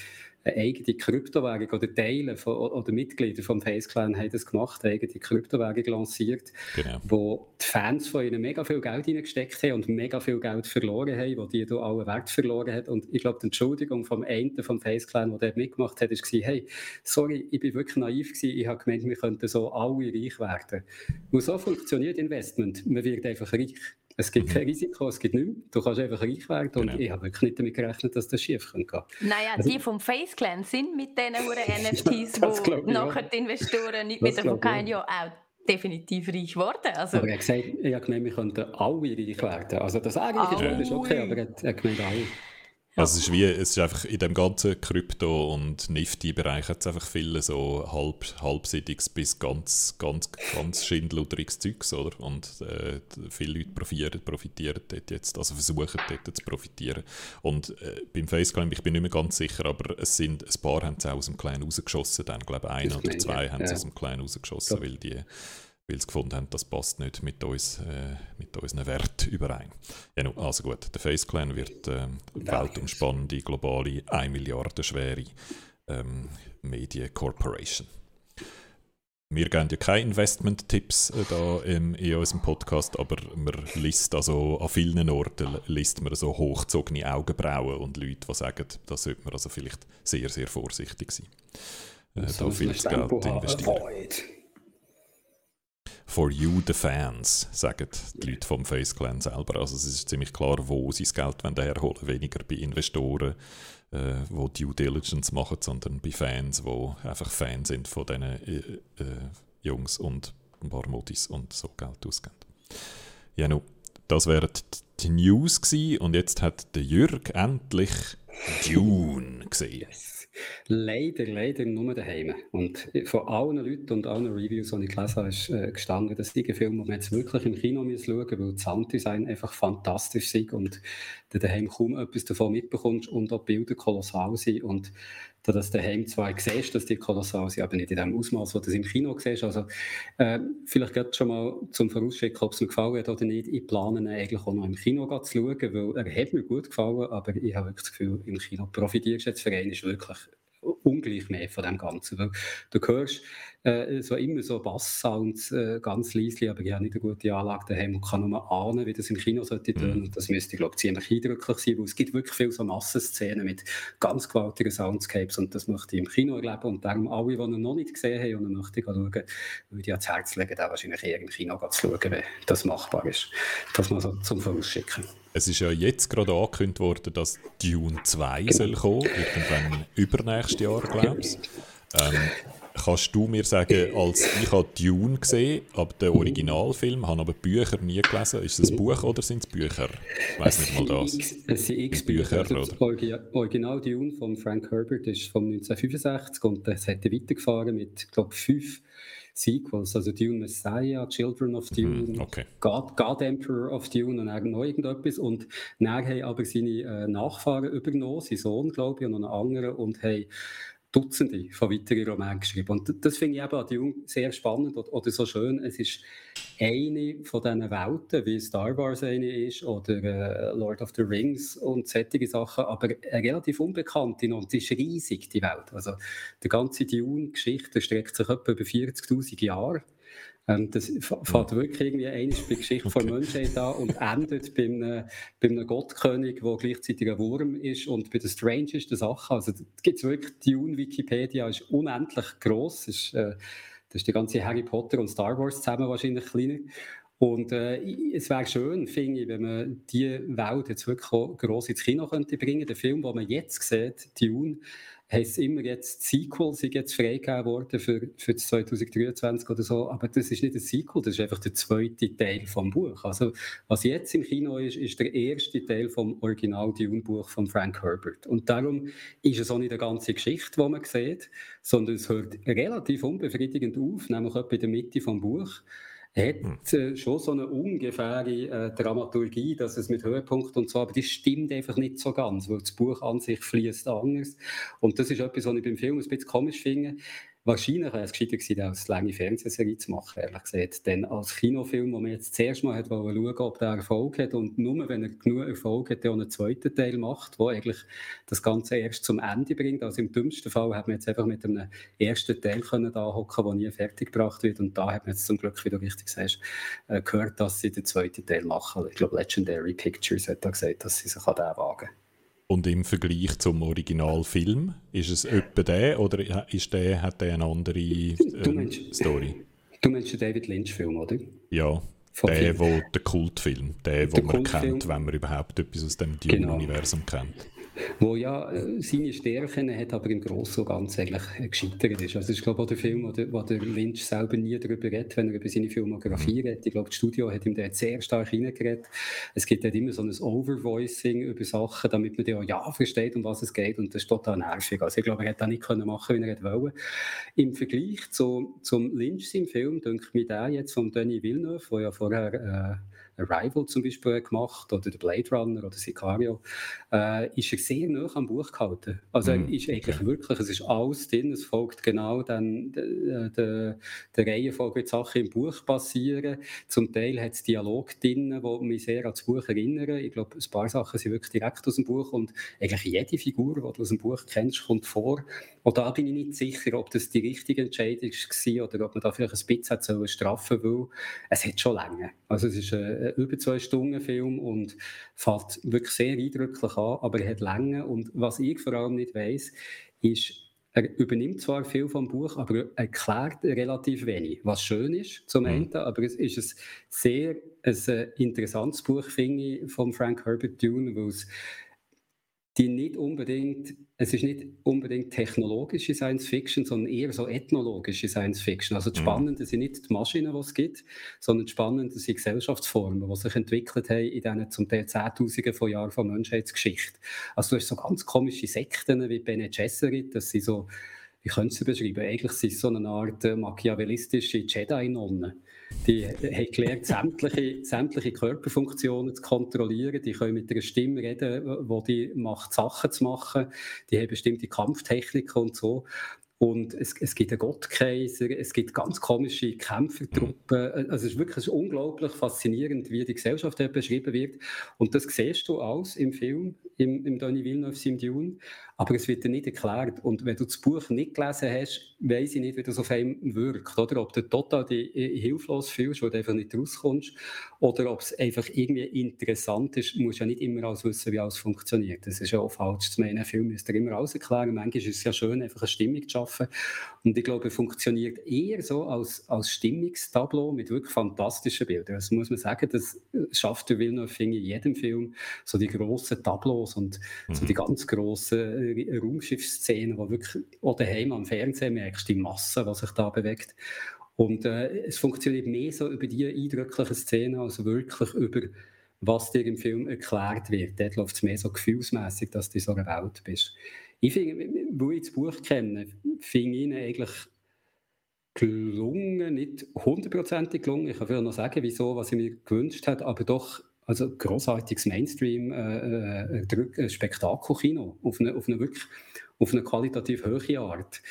eine eigene Kryptowährung oder Teile von, oder Mitglieder vom Face Clan haben das gemacht, eine eigene Kryptowährung lanciert, genau. wo die Fans von ihnen mega viel Geld reingesteckt haben und mega viel Geld verloren haben, wo die da alle Wert verloren hat. Und ich glaube, die Entschuldigung vom einen vom Face Clan, der dort mitgemacht hat, war, hey, sorry, ich bin wirklich naiv gewesen, ich habe gemeint, wir könnten so alle reich werden. Und so funktioniert Investment. Man wird einfach reich. Es gibt kein Risiko, es gibt nichts. Du kannst einfach reich werden und genau. ich habe wirklich nicht damit gerechnet, dass das schief kann gehen. Naja, also, die vom Face Clan sind mit diesen NFTs, wo nachher die Investoren nicht mehr davon kein Jahr auch definitiv reich geworden. Also, aber er hat gesagt, ich habe gemeint, wir könnten alle reich werden. Also das eigentlich ist okay, aber er hat gemeint alle. Also es ist wie, es ist einfach in dem ganzen Krypto- und Nifty-Bereich hat es einfach viele so halb, halbsinniges bis ganz, ganz, ganz schindluderiges Zeugs, oder? Und äh, viele Leute profitieren, profitieren dort jetzt, also versuchen dort zu profitieren. Und äh, beim Faceclaim, ich bin nicht mehr ganz sicher, aber es sind, ein paar haben es auch aus dem Kleinen rausgeschossen, dann glaube ich ein oder zwei ja. haben es aus dem Kleinen rausgeschossen, ja. weil die weil sie gefunden haben, das passt nicht mit, uns, äh, mit unseren Werten überein. Ja, also gut, der Face Clan wird äh, weltumspannende, globale, 1 Milliarde schwere ähm, Medien Corporation. Wir geben ja keine Investment-Tipps äh, da im, in unserem Podcast, aber man liest also an vielen Orten liest man so hochgezogene Augenbrauen und Leute, die sagen, da sollte man also vielleicht sehr, sehr vorsichtig sein. Äh, da viel Geld investieren. For you, the fans, sagen die Leute vom Face Clan selber. Also es ist ziemlich klar, wo sie das Geld herholen wollen. Weniger bei Investoren, äh, die Due Diligence machen, sondern bei Fans, die einfach Fans sind von diesen äh, äh, Jungs und ein paar Modis und so Geld ausgeben. Ja, nu, das wären die News gewesen. und jetzt hat der Jürg endlich Dune gesehen. Leider, leider nur daheim. Und von allen Leuten und allen Reviews, die ich gelesen habe, ist äh, gestanden, dass die Filme, die man jetzt wirklich im Kino schauen müssen, weil das Sounddesign einfach fantastisch ist und du daheim kaum etwas davon mitbekommst und auch Bilder kolossal sind. Und da das daheim zwar siehst, dass die kolossal sind, aber nicht in dem Ausmaß, wo du es im Kino siehst. Also, äh, vielleicht geht schon mal zum Vorausschicken, ob es mir gefallen hat oder nicht. Ich plane eigentlich auch noch im Kino zu schauen, weil er hat mir gut gefallen, aber ich habe wirklich das Gefühl, im Kino profitierst du jetzt für einen wirklich ungleich mehr von dem Ganzen. Weil du hörst äh, so immer so Bass-Sounds äh, ganz leise, aber ich habe nicht eine gute Anlage daheim und kann nur ahnen, wie das im Kino sollte tönen. Mhm. Das müsste, glaube ich, ziemlich eindrücklich sein, weil es gibt wirklich viele so Massenszenen mit ganz gewaltigen Soundscapes und das möchte ich im Kino erleben und darum alle, die ihn noch nicht gesehen haben und möchte ich schauen, würde ich ans Herz legen, da wahrscheinlich eher im Kino zu schauen, wenn das machbar ist. Das mal so zum Vorausschicken. Es ist ja jetzt gerade angekündigt worden, dass Dune 2 genau. soll kommen, irgendwann übernächstes Jahr, glaube ich. Ähm, kannst du mir sagen, als ich habe Dune gesehen, aber den Originalfilm, habe aber Bücher nie gelesen. Ist es ein Buch oder sind es Bücher? Ich weiß nicht mal das. Es sind x Bücher. Also das Original Dune von Frank Herbert ist von 1965 und es hat weitergefahren mit, glaube ich, fünf Sequels, also Dune Messiah, Children of Dune, mhm, okay. God, God, Emperor of Dune und noch irgendetwas. Und dann haben aber seine äh, Nachfahren übernommen, sein Sohn, glaube ich, und einen anderen, und haben Dutzende von weiteren Romanen geschrieben. Und das finde ich eben an Dune sehr spannend oder, so schön. Es ist eine von diesen Welten, wie Star Wars eine ist oder äh, Lord of the Rings und solche Sachen, aber eine relativ unbekannte und sie ist riesig, die Welt. Also die ganze Dune-Geschichte streckt sich etwa über 40'000 Jahre. Ähm, das fängt wirklich irgendwie eine bei Geschichte okay. von Menschheit an und endet bei einem, bei einem Gottkönig, der gleichzeitig ein Wurm ist und bei den strangesten Sachen. Also gibt es wirklich, die Wikipedia ist unendlich gross. Ist, äh, das ist die ganze Harry Potter und Star Wars zusammen wahrscheinlich kleiner. Und äh, es wäre schön, finde ich, wenn man diese Welt jetzt wirklich gross ins Kino könnte bringen. Der Film, den man jetzt sieht, Dune, heisst immer jetzt Sequel, sind jetzt freigegeben worden für, für 2023 oder so, aber das ist nicht ein Sequel, das ist einfach der zweite Teil vom Buch. Also was jetzt im Kino ist, ist der erste Teil vom Original Dune-Buch von Frank Herbert. Und darum ist es auch nicht eine ganze Geschichte, die man sieht, sondern es hört relativ unbefriedigend auf, nämlich etwa in der Mitte vom Buch hat äh, schon so eine ungefähre äh, Dramaturgie, dass es mit Höhepunkt und so, aber das stimmt einfach nicht so ganz, weil das Buch an sich fließt anders. Und das ist etwas, was ich beim Film ein bisschen komisch finde. Wahrscheinlich wäre es gescheiter gewesen, als lange Fernsehserie zu machen, ehrlich gesagt. Denn als Kinofilm, wo man jetzt zuerst mal hat schauen ob der Erfolg hat und nur wenn er genug Erfolg hat, der einen zweiten Teil macht, wo eigentlich das Ganze erst zum Ende bringt. Also im dümmsten Fall hat man jetzt einfach mit einem ersten Teil können da hocken, der nie fertig gebracht wird. Und da hat man jetzt zum Glück, wie du richtig sagst, äh, gehört, dass sie den zweiten Teil machen. Ich glaube, Legendary Pictures hat da gesagt, dass sie sich an den wagen. Und im Vergleich zum Originalfilm, ist es etwa der oder ist der, hat der eine andere äh, du meinst, Story? Du meinst den David Lynch-Film, oder? Ja, Von der, wo, der Kultfilm, der, der man kennt, wenn man überhaupt etwas aus dem Dune-Universum genau. kennt wo ja äh, seine Stärken hat, aber im Großen und Ganzen eigentlich gescheitert ist. Also ich glaube auch der Film, wo der, wo der Lynch selber nie darüber redet, wenn er über seine Filmografie mhm. redet. Ich glaube, das Studio hat ihm da sehr stark reingeredet. Es gibt halt immer so ein Overvoicing über Sachen, damit man ja ja versteht, um was es geht und das ist total nervig. Also ich glaube, er hätte das nicht können machen, wie er wollte. Im Vergleich zu, zum Lynch im Film, denke ich mir der jetzt von Denis Villeneuve, der ja vorher äh, Arrival zum Beispiel gemacht oder der Blade Runner oder Sicario, äh, ist er sehr nah am Buch gehalten. Also mm, ist eigentlich wirklich, es ist alles drin, es folgt genau dann der, der, der Reihenfolge, die Sachen im Buch passieren. Zum Teil hat es Dialog drin, die mich sehr an das Buch erinnern. Ich glaube, ein paar Sachen sind wirklich direkt aus dem Buch und eigentlich jede Figur, die du aus dem Buch kennst, kommt vor. Und da bin ich nicht sicher, ob das die richtige Entscheidung war oder ob man da vielleicht ein bisschen straffen will. Es hat schon länger. Also es ist ein über zwei Stunden Film und fällt wirklich sehr eindrücklich an, aber er hat Länge und was ich vor allem nicht weiß, ist, er übernimmt zwar viel vom Buch, aber er erklärt relativ wenig, was schön ist zum mhm. Ende, aber es ist ein sehr ein äh, interessantes Buch, finde ich, von Frank Herbert Dune, weil es die nicht unbedingt, es ist nicht unbedingt technologische Science Fiction, sondern eher so ethnologische Science Fiction. Also das mhm. Spannende sind nicht die Maschinen, die es gibt, sondern das Spannende sind Gesellschaftsformen, die sich entwickelt haben in diesen zum Teil Zehntausenden von Jahren von Menschheitsgeschichte. Also du hast so ganz komische Sekten wie Bene Gesserit, das sind so, wie können sie beschreiben? Eigentlich sind es so eine Art äh, machiavellistische Jedi-Nonnen die haben gelernt, sämtliche, sämtliche Körperfunktionen zu kontrollieren. Die können mit einer Stimme reden, die die macht, Sachen zu machen. Die haben bestimmte Kampftechniken und so. Und es, es gibt einen Gottkaiser, es gibt ganz komische Kämpfertruppen. Also es ist wirklich unglaublich faszinierend, wie die Gesellschaft beschrieben wird. Und das siehst du alles im Film, im, im Denis Villeneuve im Dune. Aber es wird dir nicht erklärt. Und wenn du das Buch nicht gelesen hast, weiß ich nicht, wie das auf einem wirkt. Oder ob du total die, äh, hilflos fühlst, weil du einfach nicht rauskommst. Oder ob es einfach irgendwie interessant ist. Du musst ja nicht immer alles wissen, wie alles funktioniert. Das ist ja auch falsch zu meinen. Ein Film müsst ihr immer alles erklären. Manchmal ist es ja schön, einfach eine Stimmung zu schaffen. Und ich glaube, er funktioniert eher so als, als Stimmungstableau mit wirklich fantastischen Bildern. Das muss man sagen, das schafft der Villeneuve, in jedem Film so die grossen Tableaus und mhm. so die ganz grossen Raumschiffszenen, wo wirklich auch daheim am Fernsehen merkst, die Masse, die sich da bewegt. Und äh, es funktioniert mehr so über die eindrücklichen Szenen, als wirklich über was dir im Film erklärt wird. Dort läuft es mehr so gefühlsmäßig, dass du in so einer Welt bist. Ich finde, wo ich das Buch kenne, finde ich ihn eigentlich gelungen, nicht hundertprozentig gelungen. Ich kann vielleicht noch sagen, wieso, was ich mir gewünscht hätte, aber doch also großartiges Mainstream-Spektakelkino äh, äh, auf, eine, auf, eine wirklich, auf eine qualitativ hohe Art.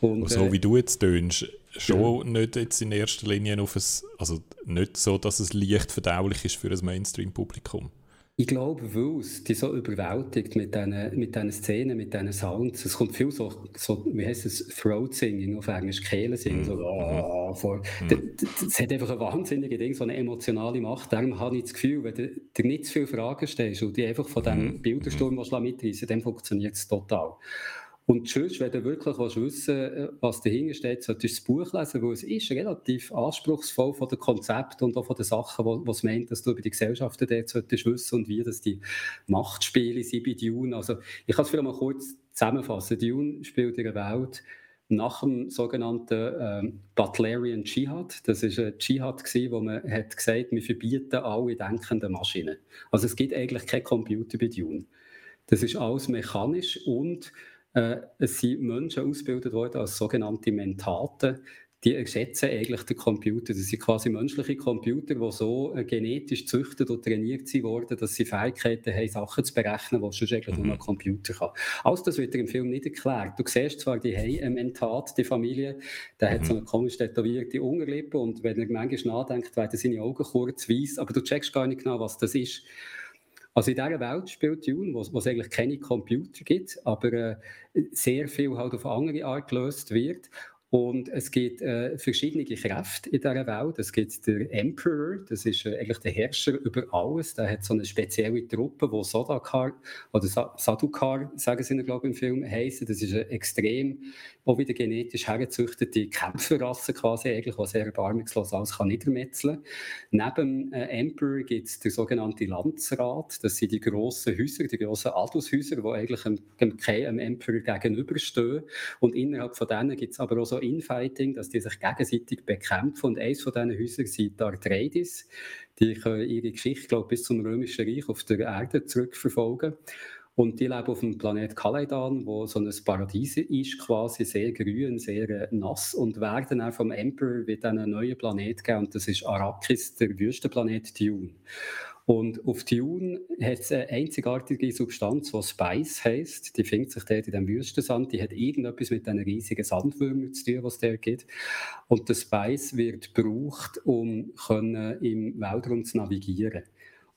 Und, so äh, wie du jetzt tönst, schon ja. nicht jetzt in erster Linie auf ein, also nicht so, dass es leicht verdaulich ist für ein Mainstream-Publikum. Ich glaube, weil es die so überwältigt mit diesen mit Szenen, mit diesen Sounds. Es kommt viel so, so wie heißt es, Throat-Singing auf Englisch, Kehlensingen. Mm. So, oh, vor. Mm. Das, hat einfach ein wahnsinniges Ding, so eine emotionale Macht. Darum habe ich das Gefühl, wenn du dir nicht zu viele Fragen stellst und die einfach von diesem mm. Bildersturm mm. mitreißen dann funktioniert es total. Und sonst, wenn du wirklich willst wissen äh, was dahinter steht, solltest du das Buch lesen, weil es ist relativ anspruchsvoll von den Konzepten und auch von den Sachen, was meint, dass du über die Gesellschaften dort solltest wissen und wie das die Machtspiele sind bei Dune. Also ich kann es vielleicht mal kurz zusammenfassen. Dune spielt in einer Welt nach dem sogenannten ähm, Butlerian Dschihad. Das war ein Dschihad, gewesen, wo man hat gesagt wir verbieten alle denkenden Maschinen. Also es gibt eigentlich kein Computer bei Dune. Das ist alles mechanisch und äh, es sind Menschen ausgebildet worden als sogenannte Mentaten. Die ersetzen eigentlich den Computer. Das sind quasi menschliche Computer, die so äh, genetisch züchtet und trainiert worden, dass sie Fähigkeiten haben, Sachen zu berechnen, die sonst eigentlich nur ein Computer kann. Alles das wird im Film nicht erklärt. Du siehst zwar, die haben ein Mentat, die Familie, der mhm. hat so eine komisch tätowierte Unterlippe und wenn er manchmal nachdenkt, werden seine Augen kurz weiß, aber du checkst gar nicht genau, was das ist. Also in dieser Welt spielt Dune, wo, wo es eigentlich keine Computer gibt, aber äh, sehr viel halt auf andere Art gelöst wird. Und es gibt äh, verschiedene Kräfte in dieser Welt. Es gibt den Emperor, das ist äh, eigentlich der Herrscher über alles. Der hat so eine spezielle Truppe, die Sodakar oder Sa Sadukar, sagen sie glaube ich, im Film, heißen. Das ist eine extrem, auch wieder genetisch hergezüchtete Kämpferrasse quasi, eigentlich, die sehr erbarmungslos alles kann niedermetzeln Neben dem äh, Emperor gibt es den sogenannten Landsrat. Das sind die grossen Häuser, die grossen Adelshäuser, die eigentlich dem, dem, Emperor gegenüberstehen. Und innerhalb von denen gibt es aber auch so Infighting, dass die sich gegenseitig bekämpfen. Und eines von diesen Häusern sind die Atreides. Die können ihre Geschichte, glaube bis zum Römischen Reich auf der Erde zurückverfolgen. Und die leben auf dem Planet Kaledan, wo so ein Paradies ist, quasi sehr grün, sehr äh, nass und werden auch vom Emperor wieder einen neuen Planet geben. Und das ist Arrakis, der Wüstenplanet Dune. Und auf Dune hat es eine einzigartige Substanz, die Spice heisst. Die findet sich dort in dem Wüstensand. Die hat irgendetwas mit diesen riesigen Sandwürmern zu tun, was es dort gibt. Und der Spice wird gebraucht, um im Weltraum zu navigieren.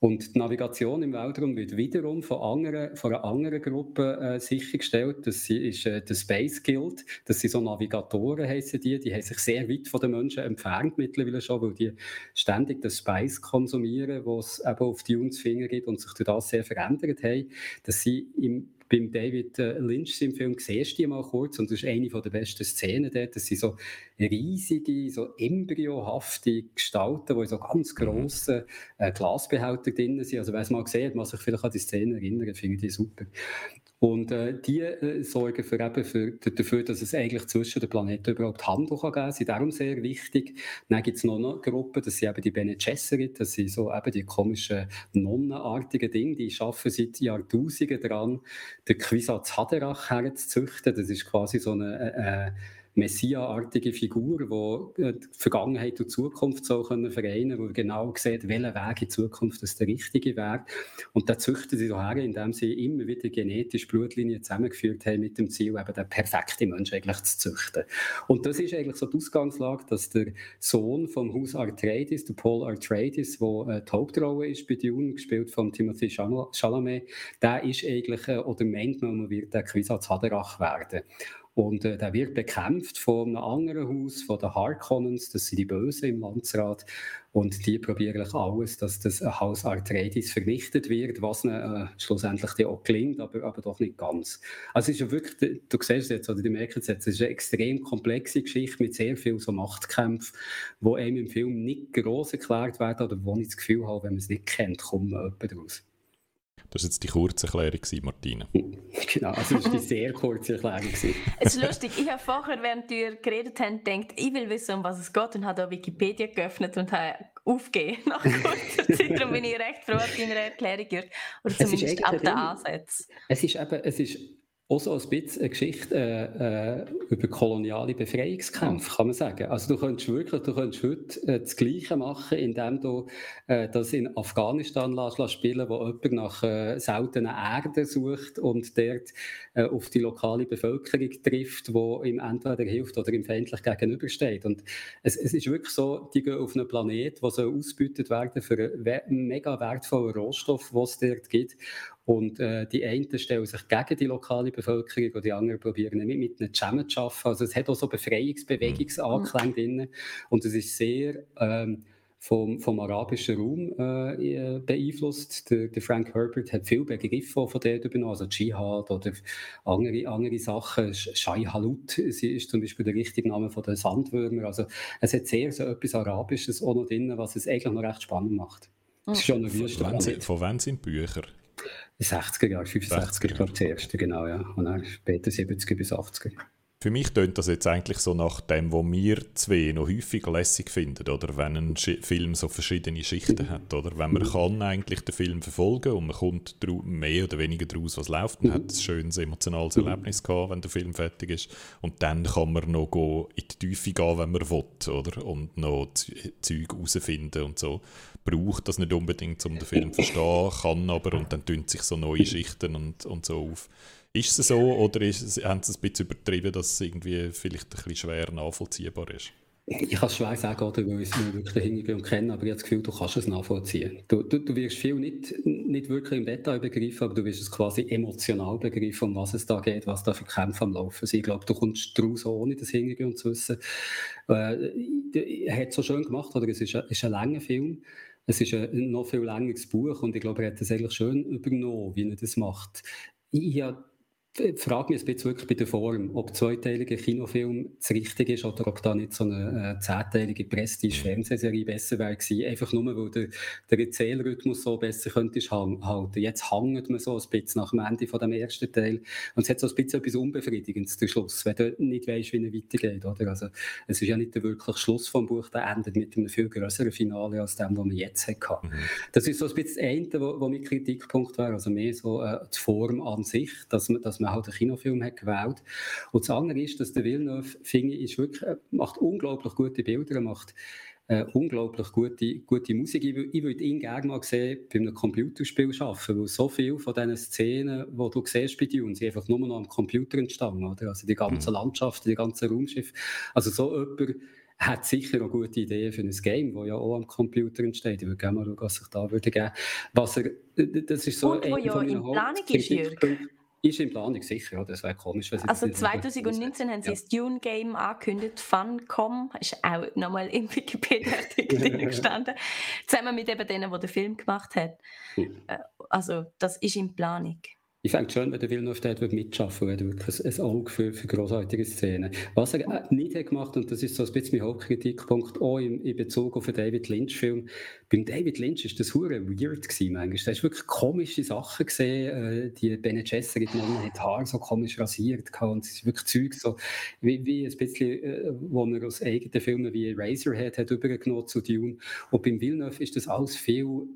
Und die Navigation im Weltraum wird wiederum von, anderen, von einer anderen Gruppe äh, sichergestellt. Das ist äh, der Space Guild. Das sind so Navigatoren, heissen die. Die haben sich sehr weit von den Menschen entfernt mittlerweile schon, weil die ständig das Spice konsumieren, was es eben auf die uns Finger gibt und sich durch das sehr verändert haben. Dass sie im beim David äh, Lynch im Film siehst du die mal kurz und das ist eine der besten Szenen dort. Das sind so riesige, so embryohafte Gestalten, die in so ganz mhm. grossen äh, Glasbehälter drin sind. Also wer es mal gesehen hat, muss sich vielleicht an die Szene erinnern, finde ich die super. Und äh, die äh, sorgen für, eben für, dafür, dass es eigentlich zwischen den Planeten überhaupt Handel kann geben kann. sind darum sehr wichtig. Dann gibt es noch eine Gruppe, das sind eben die Bene Gesserit, das sind so eben die komischen nonnenartigen Dinge, die arbeiten seit Jahrtausenden daran, den Quisatz Haderach herzuzüchten. Das ist quasi so eine, äh, Messias-artige Figur, die die Vergangenheit und Zukunft so können vereinen können, die genau sieht, welcher Weg in Zukunft das der richtige wäre. Und da züchten sie so her, indem sie immer wieder genetisch Blutlinien zusammengeführt haben mit dem Ziel, eben den perfekten Menschen eigentlich zu züchten. Und das ist eigentlich so die Ausgangslage, dass der Sohn vom Haus Arthritis, der Paul Arthritis, der äh, die Hauptrolle ist bei Dune, gespielt von Timothy Chalamet, der ist eigentlich, äh, oder meint man, man wird der Quisatz Haderach werden. Und äh, der wird bekämpft von einem anderen Haus, von den Harkonnens, das sind die Bösen im Landsrat. Und die probieren alles, dass das Haus Arthritis vernichtet wird, was ihnen, äh, schlussendlich auch gelingt, aber, aber doch nicht ganz. Also es ist ja wirklich, du siehst jetzt, oder du merkst es jetzt, es ist eine extrem komplexe Geschichte mit sehr viel so Machtkämpfen, die einem im Film nicht gross erklärt werden oder wo ich das Gefühl habe, wenn man es nicht kennt, kommt man jemand daraus. Das war jetzt die kurze Erklärung, Martina. Genau, also das war die sehr kurze Erklärung. es ist lustig, ich habe vorher, während wir geredet haben, gedacht, ich will wissen, um was es geht und habe da Wikipedia geöffnet und habe aufgegeben nach kurzer Zeit. Darum bin ich recht froh, dass deine Erklärung gehört. Oder zumindest ab den Ansätzen. Es ist eben, es ist auch so ein bisschen eine Geschichte äh, äh, über koloniale Befreiungskämpfe, kann man sagen. Also du könntest wirklich, du könntest heute äh, das Gleiche machen, indem du äh, das in Afghanistan lässt, spielen wo jemand nach äh, seltenen Erden sucht und dort auf die lokale Bevölkerung trifft, wo ihm entweder hilft oder ihm feindlich gegenübersteht. Und es, es ist wirklich so, die gehen auf einen Planet, der so ausgebeutet werden für einen mega wertvollen Rohstoff, den es dort gibt. Und äh, die einen stellen sich gegen die lokale Bevölkerung und die anderen probieren nicht mit ihnen zusammen zu arbeiten. Also es hat auch so Befreiungsbewegungsanklänge mhm. drin. Und es ist sehr ähm, vom, vom arabischen Raum äh, beeinflusst. Der, der, Frank Herbert hat viel Begriffe von dort übernommen, also Dschihad oder andere, andere Sachen. Shai Halut ist zum Beispiel der richtige Name von den Sandwürmer. Also es hat sehr so etwas Arabisches auch noch drin, was es eigentlich noch recht spannend macht. Es ist schon eine Wüste. Von, von wann sind Bücher? 60er Jahre, 65er, glaube ich, das erste, genau, ja. Und dann später 70er bis 80er. Für mich tönt das jetzt eigentlich so nach dem, was wir zwei noch häufig lässig finden, oder? Wenn ein Film so verschiedene Schichten hat, oder? Wenn man kann eigentlich den Film verfolgen und man kommt mehr oder weniger daraus, was läuft, man hat ein schönes emotionales Erlebnis gehabt, wenn der Film fertig ist. Und dann kann man noch in die Tiefe gehen, wenn man will, oder? Und noch Zeug herausfinden und so. Braucht das nicht unbedingt, um den Film zu verstehen, kann aber, und dann tun sich so neue Schichten und, und so auf. Ist es so oder ist haben sie es ein bisschen übertrieben, dass es irgendwie vielleicht ein bisschen schwer nachvollziehbar ist? Ich kann es schwer sagen, oder, weil ich es wirklich dahinter und kenne, aber ich habe das Gefühl, du kannst es nachvollziehen. Du, du, du wirst viel nicht, nicht wirklich im Detail begreifen, aber du wirst es quasi emotional begreifen, um was es da geht, was da für Kämpfe am Laufen sind. Ich glaube, du kommst daraus, ohne das Hintergrund zu wissen. Äh, er hat es so schön gemacht, oder? Es ist ist ein langer Film. Es ist ein noch viel längeres Buch und ich glaube, er hat das eigentlich schön übernommen, wie er das macht. Ich habe ich frage mich bisschen wirklich bei der Form, ob zweiteiliger Kinofilm das Richtige ist oder ob da nicht so eine äh, zehnteilige Prestige-Fernsehserie besser wäre gewesen. Einfach nur, weil der, der Erzählrhythmus so besser könnte halten. Jetzt hängt man so ein bisschen nach dem Ende von dem ersten Teil und es hat so ein bisschen etwas Unbefriedigendes zum Schluss, wenn du nicht weißt, wie es weitergeht. Oder? Also, es ist ja nicht der wirkliche Schluss vom Buch, der endet mit einem viel größeren Finale als dem, was man jetzt hat. Mhm. Das ist so ein bisschen das eine, wo, wo mein Kritikpunkt wäre, also mehr so äh, die Form an sich, dass man, dass man halt einen Kinofilm hat gewählt. Und das andere ist, dass der Villeneuve, finde ich, ist wirklich, äh, macht unglaublich gute Bilder, er macht äh, unglaublich gute, gute Musik. Ich, ich würde ihn gerne mal sehen bei einem Computerspiel arbeiten, weil so viele von diesen Szenen, die du siehst bei Dune, sind einfach nur noch am Computer entstanden. Oder? Also die ganze mhm. Landschaft, die ganze Raumschiff. Also so jemand hat sicher auch gute Ideen für ein Game, das ja auch am Computer entsteht. Ich würde gerne mal schauen, was sich da würde geben. Was er, das ist so Und wo ja in Planung ist, Jürg. Ist in Planung sicher, das wäre komisch. also 2019 haben sie ja. das Dune Game angekündigt, Funcom, ist auch nochmal im Wikipedia-Artikel gestanden, zusammen mit eben denen, die den Film gemacht haben. Hm. Also das ist in Planung. Ich fände es schön, wenn der Villeneuve dort mitschaffen würde, wirklich ein Auge für, für grossartige Szenen. Was er äh, nicht hat gemacht, und das ist so ein bisschen mein Hauptkritikpunkt, auch in, in Bezug auf den David Lynch-Film, beim David Lynch ist das hure weird gewesen, manchmal. Da hast wirklich komische Sachen gesehen, äh, die Bene Gesserit hat Haar so komisch rasiert und es ist wirklich Zeug so, wie, wie ein bisschen, äh, wo man aus eigenen Filmen wie Razorhead hat übergenommen zu Dune. Und beim Villeneuve ist das alles viel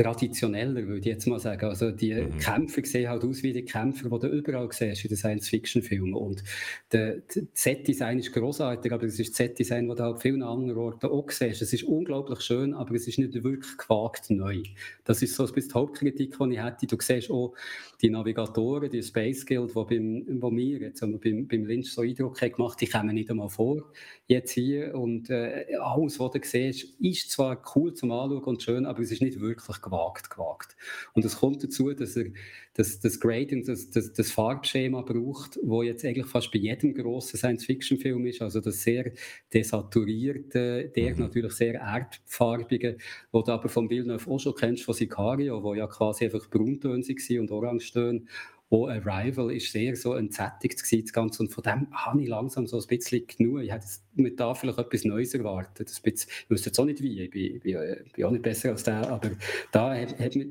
traditioneller, würde ich jetzt mal sagen. Also die mhm. Kämpfer sehen halt aus wie die Kämpfer, die du überall siehst in den Science-Fiction-Filmen. Und das Set-Design ist großartig, aber es ist das Set-Design, das du halt vielen anderen Orten auch siehst. Es ist unglaublich schön, aber es ist nicht wirklich gewagt neu. Das ist so ein bisschen die Hauptkritik, die ich hätte. Du siehst auch die Navigatoren, die Space Guild, die beim, wo mir jetzt beim, beim Lynch so Eindruck haben gemacht, die kommen nicht einmal vor jetzt hier. Und äh, alles, was du siehst, ist zwar cool zum Anschauen und schön, aber es ist nicht wirklich gewagt, gewagt. Und es kommt dazu, dass er das, das Grading, das, das, das Farbschema braucht, wo jetzt eigentlich fast bei jedem grossen Science-Fiction-Film ist, also das sehr desaturierte, der mhm. natürlich sehr erdfarbige, wo du aber von Villeneuve auch schon kennst, von Sicario, wo ja quasi einfach Brauntöne waren und Orangetöne auch Arrival ist sehr so entsättigt das Ganze. Und von dem habe ich langsam so ein bisschen genug. Ich hätte mir da vielleicht etwas Neues erwartet. Ein bisschen, ich wüsste jetzt auch nicht wie, ich bin, bin, bin, auch nicht besser als der, aber da hat, hat mir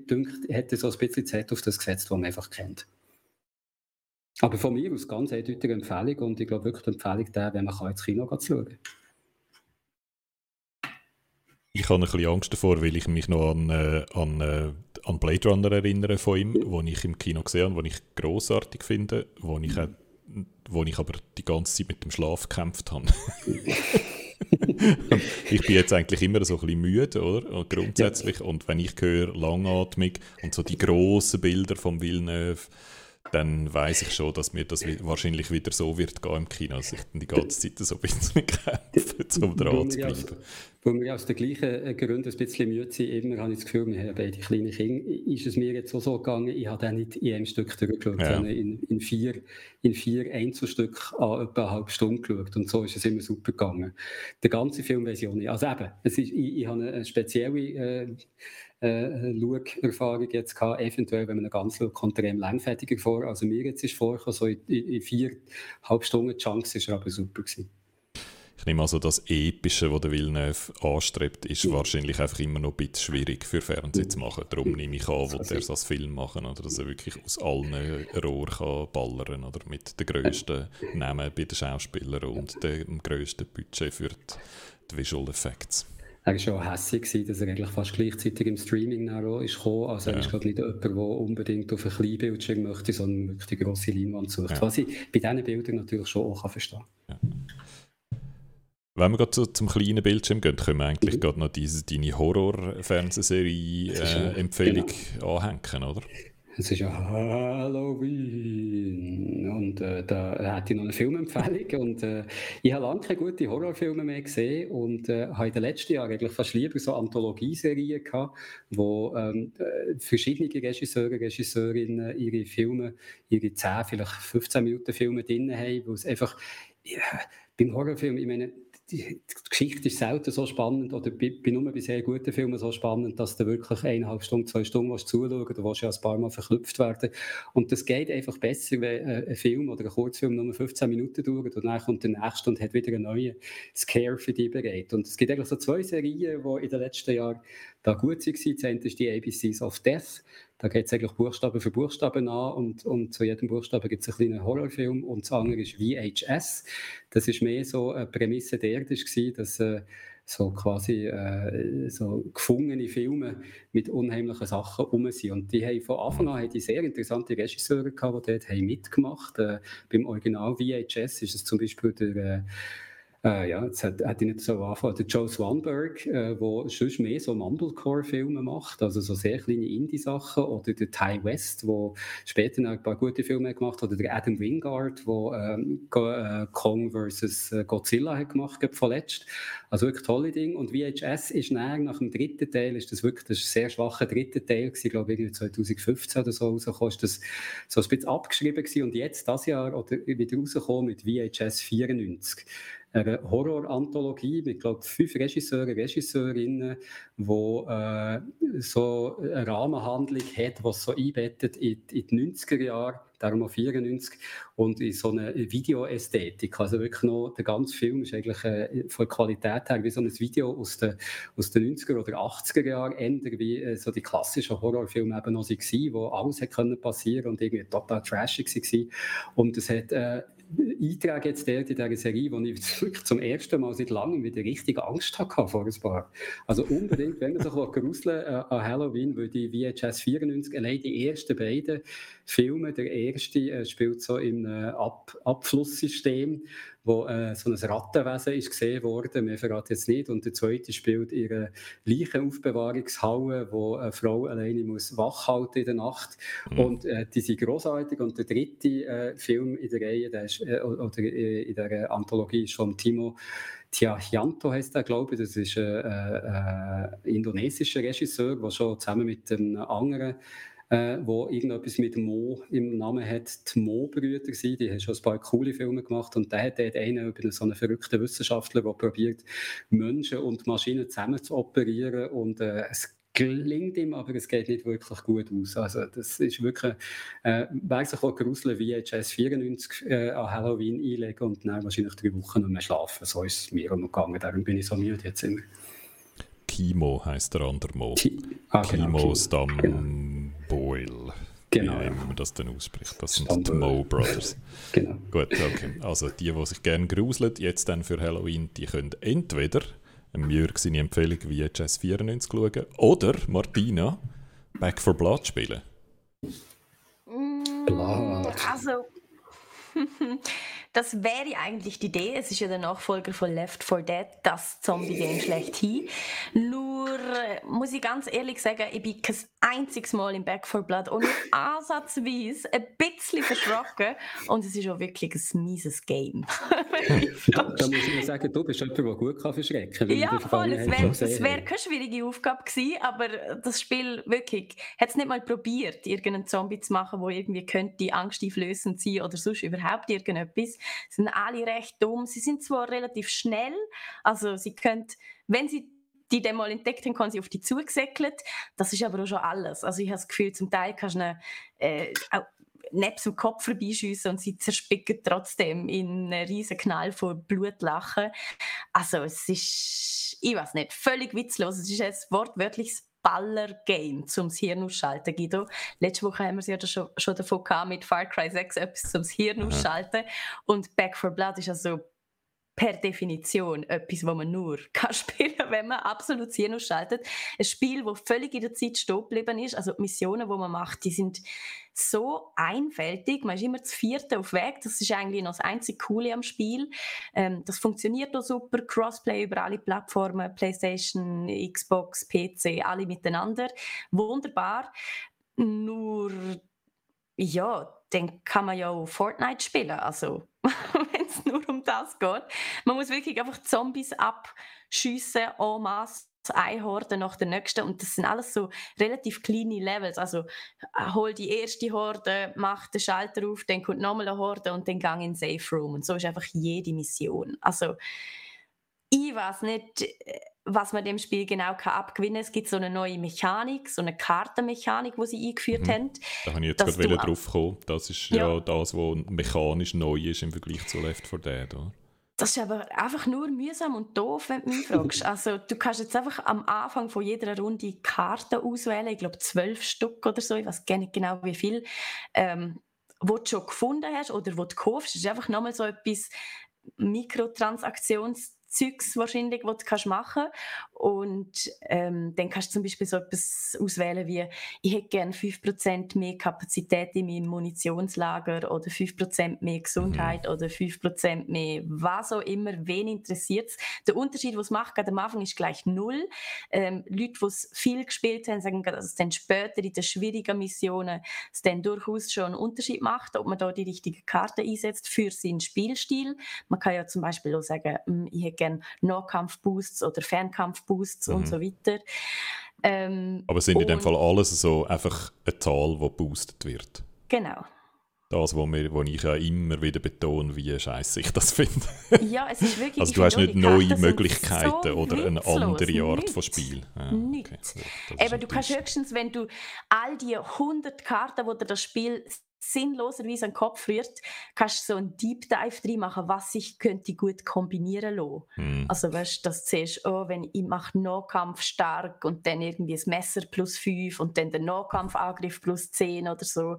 hätte so ein bisschen Zeit auf das gesetzt, das man einfach kennt. Aber von mir aus ganz eindeutige Empfehlung und ich glaube wirklich die Empfehlung der, wenn man ins Kino zu schauen. Ich habe ein bisschen Angst davor, weil ich mich noch an, äh, an, äh, an Blade Runner erinnere von ihm, den ich im Kino gesehen habe, den ich großartig finde, wo ich, auch, wo ich aber die ganze Zeit mit dem Schlaf gekämpft habe. ich bin jetzt eigentlich immer so ein bisschen müde, oder? Grundsätzlich. Und wenn ich höre langatmig und so die grossen Bilder von Villeneuve, dann weiß ich schon, dass mir das wahrscheinlich wieder so wird gehen im Kino, dass ich dann die ganze Zeit so ein bisschen kämpfe, um dran zu bleiben. Wo wir aus den gleichen äh, Gründen ein bisschen müde sind, immer habe ich das Gefühl, wir haben beide kleine Kinder, ist es mir jetzt auch so gegangen, ich habe dann nicht in einem Stück durchgeschaut, ja. sondern in, in, vier, in vier Einzelstück an etwa eine halbe Stunde geschaut und so ist es immer super gegangen. Der ganze Film weiß ich auch nicht. Also eben, es ist, ich, ich habe eine spezielle äh, äh, Schau-Erfahrung jetzt gehabt. Eventuell, wenn man eine ganz schaut, kommt er eben langfertiger vor. Also mir jetzt ist vorgekommen, so in, in vier Halbstunden Chunks ist er aber super gewesen. Ich nehme also, das Epische, das der Villeneuve anstrebt, ist ja. wahrscheinlich einfach immer noch ein bisschen schwierig für Fernsehen ja. zu machen. Darum nehme ich an, will er es als Film machen, oder dass er wirklich aus allen Rohren kann ballern oder mit den grössten Namen bei den Schauspielern und dem grössten Budget für die Visual Effects er war schon hässlich, dass er eigentlich fast gleichzeitig im Streaming ist gekommen. Also er ja. ist glaube nicht jemand, der unbedingt auf ein Kleinbildschirm möchte, sondern wirklich die grosse Leinwand sucht. Ja. Was ich bei diesen Bildern natürlich schon auch verstehen kann. Ja. Wenn wir gerade zu, zum kleinen Bildschirm gehen, können wir eigentlich mhm. gerade noch diese, deine Horror-Fernsehserie-Empfehlung äh, genau. anhängen, oder? Es ist ja Halloween. Und äh, da hatte ich noch eine Filmempfehlung. Und äh, ich habe lange keine guten Horrorfilme mehr gesehen. Und äh, habe in den letzten Jahren eigentlich fast lieber so Anthologieserien gehabt, wo ähm, äh, verschiedene Regisseure, Regisseurinnen ihre Filme, ihre 10, vielleicht 15 Minuten Filme drin haben, wo es einfach ja, beim Horrorfilm, ich meine, die, Geschichte ist selten so spannend oder bei, nur bei sehr guten Filmen so spannend, dass du wirklich eineinhalb Stunden, zwei Stunden zuschauen willst, du willst ja ein paar Mal verknüpft werden. Und das geht einfach besser, wenn äh, ein Film oder ein Kurzfilm nur 15 Minuten dauert und dann kommt der nächste und hat wieder einen neuen Scare für dich bereit. Und es gibt eigentlich so zwei Serien, die in den letzten Jahren da gut waren. Das eine ist die ABCs of Death. Da geht es eigentlich Buchstaben für Buchstaben an und, und zu jedem Buchstaben gibt es einen kleinen Horrorfilm und das andere ist VHS. Das ist mehr so eine Prämisse der Erde, dass äh, so quasi äh, so gefungene Filme mit unheimlichen Sachen um sind. Und die haben von Anfang an haben die sehr interessante Regisseure gehabt, die dort haben mitgemacht. Äh, beim Original VHS ist es zum Beispiel der äh, ja, jetzt hat, hat ich nicht so angefangen. Der Joe Swanberg, der äh, sonst mehr so Mumblecore-Filme macht, also so sehr kleine Indie-Sachen. Oder der Ty West, der später noch ein paar gute Filme gemacht hat. Oder der Adam Wingard, der ähm, äh, Kong vs. Äh, Godzilla hat gemacht hat, vorletzt. Also wirklich tolle Dinge. Und VHS ist näher nach dem dritten Teil, ist das wirklich das sehr schwache dritte Teil gewesen, ich glaube irgendwie 2015 oder so rausgekommen, ist das so ein bisschen abgeschrieben gewesen. Und jetzt, das Jahr, oder wieder rausgekommen mit VHS 94 eine Horror-Anthologie mit, glaube fünf Regisseuren, Regisseurinnen, wo äh, so eine Rahmenhandlung hat, was so einbettet in, in die 90er Jahre, darum auch 94, und in so eine Videoästhetik. Also wirklich noch, der ganze Film ist eigentlich äh, von der Qualität her wie so ein Video aus den, aus den 90er oder 80er Jahren, ändern wie äh, so die klassischen Horrorfilme eben noch waren, wo alles hätte passieren können und irgendwie total trashig war. Und es hat äh, Eintrag jetzt der in dieser Serie, wo ich wirklich zum ersten Mal seit langem wieder richtig Angst hatte vor ein paar. Also unbedingt, wenn man sich gruseln äh, an Halloween, weil die VHS 94, allein die ersten beiden Filme, der erste äh, spielt so im äh, Ab Abflusssystem wo äh, so ein Rattenwesen ist gesehen wurde, mehr verrate jetzt nicht. Und der zweite spielt ihre Leichenaufbewahrungshalle, wo eine Frau alleine muss wach halten in der Nacht. Mhm. Und äh, die sind großartig. Und der dritte äh, Film in der Reihe, der ist, äh, oder äh, in der Anthologie ist von Timo Tiahianto heißt er, glaube ich. Das ist ein äh, indonesischer Regisseur, der schon zusammen mit einem anderen äh, wo irgendetwas mit Mo im Namen hat. Die Mo-Brüder sind, die haben schon ein paar coole Filme gemacht und der hat dort einen über so einen verrückten Wissenschaftler, der probiert, Menschen und Maschinen zusammen zu operieren und äh, es gelingt ihm, aber es geht nicht wirklich gut aus. Also das ist wirklich, äh, wer sich gruseln VHS 94 äh, an Halloween einlegen und dann wahrscheinlich drei Wochen nicht mehr schlafen. So ist es mir noch gegangen, darum bin ich so müde jetzt immer. Kimo heisst der andere Mo. Ki ah, Kimo genau, Stamm genau. Boyle. Genau. Wie immer man das dann ausspricht. Das sind die Mo Brothers. genau. Gut, okay. Also die, die sich gerne gruseln, jetzt dann für Halloween, die können entweder Jörg seine Empfehlung VHS 94 schauen oder Martina Back for Blood spielen. Blood. Also, das wäre eigentlich die Idee. Es ist ja der Nachfolger von Left 4 Dead, das Zombie-Game schlechthin. Nur äh, muss ich ganz ehrlich sagen, ich bin kein einziges Mal im Back 4 Blood und ansatzweise ein bisschen verschrocken. Und es ist auch wirklich ein mieses Game. da, da, muss ich sagen, du bist jemand, der gut kann verschrecken kann. Ja, voll. Es wäre wär keine schwierige Aufgabe gewesen, aber das Spiel wirklich hat es nicht mal probiert, irgendeinen Zombie zu machen, der irgendwie könnte angsteinflößend sein oder sonst überhaupt irgendetwas sind alle recht dumm. Sie sind zwar relativ schnell, also sie können, wenn sie die dann mal entdeckt haben, kann sie auf die zugesäckelt. Das ist aber auch schon alles. Also ich habe das Gefühl, zum Teil kannst du eine, äh, neben dem Kopf vorbeischiessen und sie zerspicken trotzdem in einen riesen Knall von Blutlachen. Also es ist, ich weiß nicht, völlig witzlos. Es ist ein wortwörtliches Baller-Game zum Hirn ausschalten, Guido. Letzte Woche haben wir es ja schon, schon davon gehabt, mit Far Cry 6 etwas zum Hirn ausschalten. Und Back for Blood ist also per Definition etwas, was man nur kann spielen kann, wenn man absolut Hirn ausschaltet. Ein Spiel, das völlig in der Zeit stehen geblieben ist. Also die Missionen, die man macht, die sind so einfältig. Man ist immer das vierte auf Weg. Das ist eigentlich noch das einzige Coole am Spiel. Ähm, das funktioniert auch super. Crossplay über alle Plattformen, PlayStation, Xbox, PC, alle miteinander. Wunderbar. Nur, ja, dann kann man ja auch Fortnite spielen. Also, es nur um das geht. Man muss wirklich einfach Zombies abschiessen en masse eine Horde nach der nächsten und das sind alles so relativ kleine Levels. Also hol die erste Horde, mach den Schalter auf, dann kommt nochmal eine Horde und dann gang in den Safe Room und so ist einfach jede Mission. Also ich weiß nicht, was man dem Spiel genau kann abgewinnen kann. Es gibt so eine neue Mechanik, so eine Kartenmechanik, die sie eingeführt mhm. haben. Da habe ich jetzt gerade drauf gekommen. Das ist ja. ja das, was mechanisch neu ist im Vergleich zu Left 4 Dead. Oder? Das ist aber einfach nur mühsam und doof, wenn du mich fragst. Also, du kannst jetzt einfach am Anfang von jeder Runde Karten auswählen. Ich glaube, zwölf Stück oder so. Ich weiß gar nicht genau, wie viel. Ähm, wo du schon gefunden hast oder wo du kaufst. Das ist einfach nochmal so etwas Mikrotransaktions- Zeugs wahrscheinlich, was du kannst machen Und ähm, dann kannst du zum Beispiel so etwas auswählen wie, ich hätte gerne 5% mehr Kapazität in meinem Munitionslager oder 5% mehr Gesundheit mhm. oder 5% mehr was auch immer, wen interessiert es. Der Unterschied, was es macht, gerade am Anfang ist gleich null. Ähm, Leute, die es viel gespielt haben, sagen, dass es dann später in den schwierigen Missionen es dann durchaus schon einen Unterschied macht, ob man da die richtige Karte einsetzt für seinen Spielstil. Man kann ja zum Beispiel auch sagen, hm, ich hätte gerne Nahkampfboosts oder Fernkampfboosts mhm. und so weiter. Ähm, Aber sind in dem Fall alles so einfach eine Zahl, die boostet wird? Genau. Das, was ich ja immer wieder betone, wie scheiße ich das finde. Ja, es ist wirklich... Also du hast nicht neue Möglichkeiten so oder eine andere Art nicht. von Spiel. Ja, nicht. Okay. Eben, du kannst höchstens, wenn du all die 100 Karten, die dir das Spiel sinnloserweise an den Kopf rührt, kannst du so einen Deep Dive drin machen, was ich könnte gut kombinieren lassen. Hm. Also weißt, du, dass du siehst, oh, wenn ich mache Nahkampf stark und dann irgendwie das Messer plus 5 und dann der Nahkampfangriff plus 10 oder so.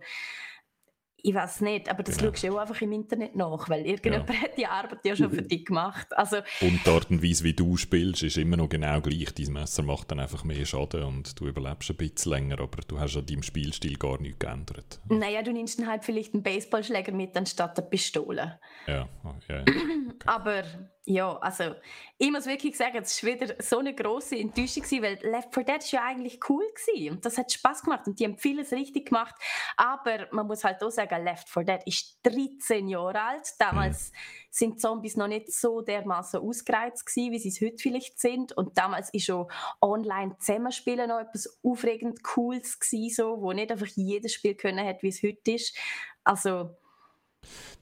Ich weiß nicht, aber das genau. schaust du auch einfach im Internet nach, weil irgendjemand ja. hat die Arbeit ja schon für dich gemacht. Also, und die Art und Weise, wie du spielst, ist immer noch genau gleich. Dein Messer macht dann einfach mehr Schaden und du überlebst ein bisschen länger, aber du hast an deinem Spielstil gar nichts geändert. Naja, du nimmst dann halt vielleicht einen Baseballschläger mit anstatt der Pistole. Ja, oh, ja. Okay. aber ja, also ich muss wirklich sagen, es war wieder so eine große Enttäuschung, weil Left 4 Dead war ja eigentlich cool gewesen und das hat Spaß gemacht und die haben vieles richtig gemacht, aber man muss halt auch sagen, Left 4 Dead ist 13 Jahre alt, damals mhm. sind Zombies noch nicht so dermaßen ausgereizt gewesen, wie sie es heute vielleicht sind. Und damals ist schon online zusammenspielen noch etwas aufregend Cooles gewesen, so, wo nicht einfach jedes Spiel können hat, wie es heute ist, also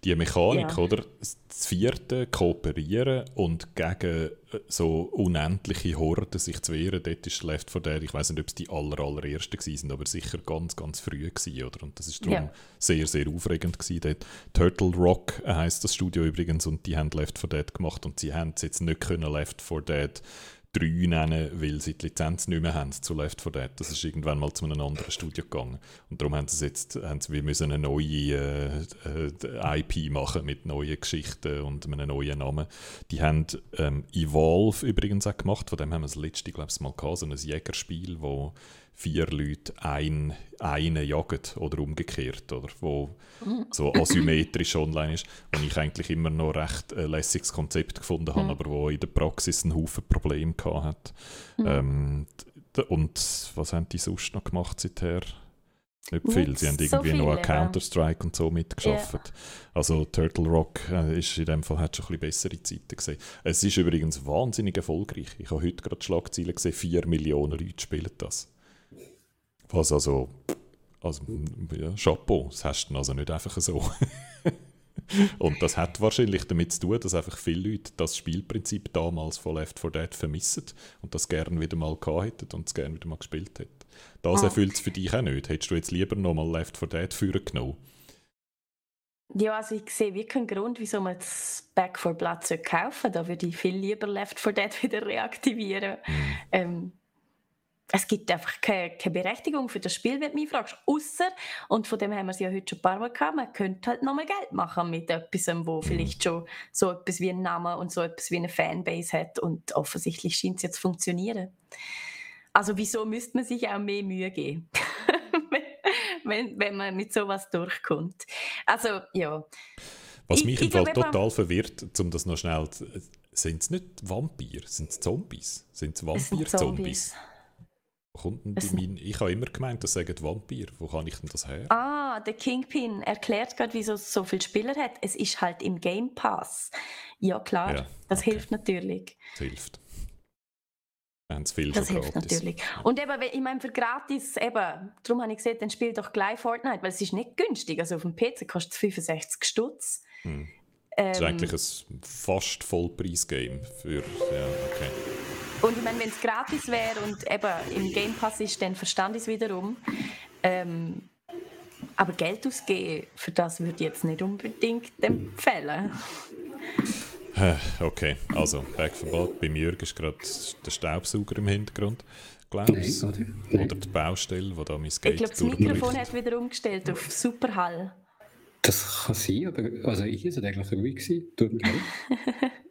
die Mechanik, ja. oder? Das vierte kooperieren und gegen äh, so unendliche Horden sich zu wehren, dort ist Left 4 Dead, ich weiß nicht, ob es die aller, allerersten waren, aber sicher ganz, ganz früh gewesen, oder? Und das ist darum ja. sehr, sehr aufregend gewesen dort. Turtle Rock heisst das Studio übrigens und die haben Left 4 Dead gemacht und sie haben es jetzt nicht können Left 4 Dead 3 nennen, weil sie die Lizenz nicht mehr haben zu Left 4 Dead. Das ist irgendwann mal zu einem anderen Studio gegangen. Und darum haben sie jetzt, haben sie, wir müssen eine neue äh, IP machen mit neuen Geschichten und einem neuen Namen. Die haben ähm, Evolve übrigens auch gemacht, von dem haben wir das letzte, glaube ich, mal gehabt, so ein Jägerspiel, wo vier Leute ein, einen jagen oder umgekehrt, oder wo so asymmetrisch online ist, wo ich eigentlich immer noch recht ein lässiges Konzept gefunden habe, mhm. aber wo in der Praxis einen Haufen Probleme hat. Mhm. Ähm, und was haben die sonst noch gemacht seither? Nicht viel. Sie haben irgendwie so noch an Counter-Strike und so mitgeschafft. Yeah. Also Turtle Rock äh, ist in dem Fall hat schon ein bisschen bessere Zeiten gesehen. Es ist übrigens wahnsinnig erfolgreich. Ich habe heute gerade Schlagzeilen gesehen, 4 Millionen Leute spielen das. Was also, also ja, Chapeau, das hast du also nicht einfach so. und das hat wahrscheinlich damit zu tun, dass einfach viele Leute das Spielprinzip damals von Left 4 Dead vermissen und das gerne wieder mal gehabt hätten und es gerne wieder mal gespielt hätten. Das ah. erfüllt es für dich auch nicht. Hättest du jetzt lieber nochmal Left 4 Dead führen genommen? Ja, also ich sehe wirklich keinen Grund, wieso man das Back 4 Blood kaufen sollte. Da würde ich viel lieber Left 4 Dead wieder reaktivieren. Mhm. Ähm, es gibt einfach keine, keine, Berechtigung für das Spiel, wenn du mich fragst. Ausser, und von dem haben wir es ja heute schon ein paar Mal gehabt, man könnte halt nochmal Geld machen mit etwas, wo vielleicht schon so etwas wie einen Namen und so etwas wie eine Fanbase hat und offensichtlich scheint es jetzt zu funktionieren. Also wieso müsste man sich auch mehr Mühe geben, wenn, wenn man mit sowas durchkommt. Also, ja. Was mich ich, im Fall total verwirrt, um das noch schnell sind es nicht Vampire, sind es Zombies? Sind es Vampir-Zombies? Kommt denn die ich habe immer gemeint, das sagen Vampir. Wo kann ich denn das her? Ah, der Kingpin erklärt gerade, wieso es so viele Spieler hat. Es ist halt im Game Pass. Ja, klar, ja, das okay. hilft natürlich. Das hilft. Haben viel das hilft gratis. natürlich. Und eben, ich meine, für gratis, eben, darum habe ich gesagt, dann spiel doch gleich Fortnite, weil es ist nicht günstig. Also auf dem PC kostet es 65 Stutz. Hm. das ist ähm, eigentlich ein fast Vollpreis-Game für, ja, okay. Und ich meine, wenn es gratis wäre und eben im Game Pass ist, dann verstand ich es wiederum. Ähm, aber Geld ausgeben, für das würde ich jetzt nicht unbedingt empfehlen. Okay, also Backverbot. Bei Jürgen ist gerade der Staubsauger im Hintergrund. Glaubst Oder die Baustelle, wo da mein Skate Ich glaube, das Mikrofon hat wieder umgestellt auf Superhall. Das kann sein, aber also ich war eigentlich ruhig. Tut mir leid.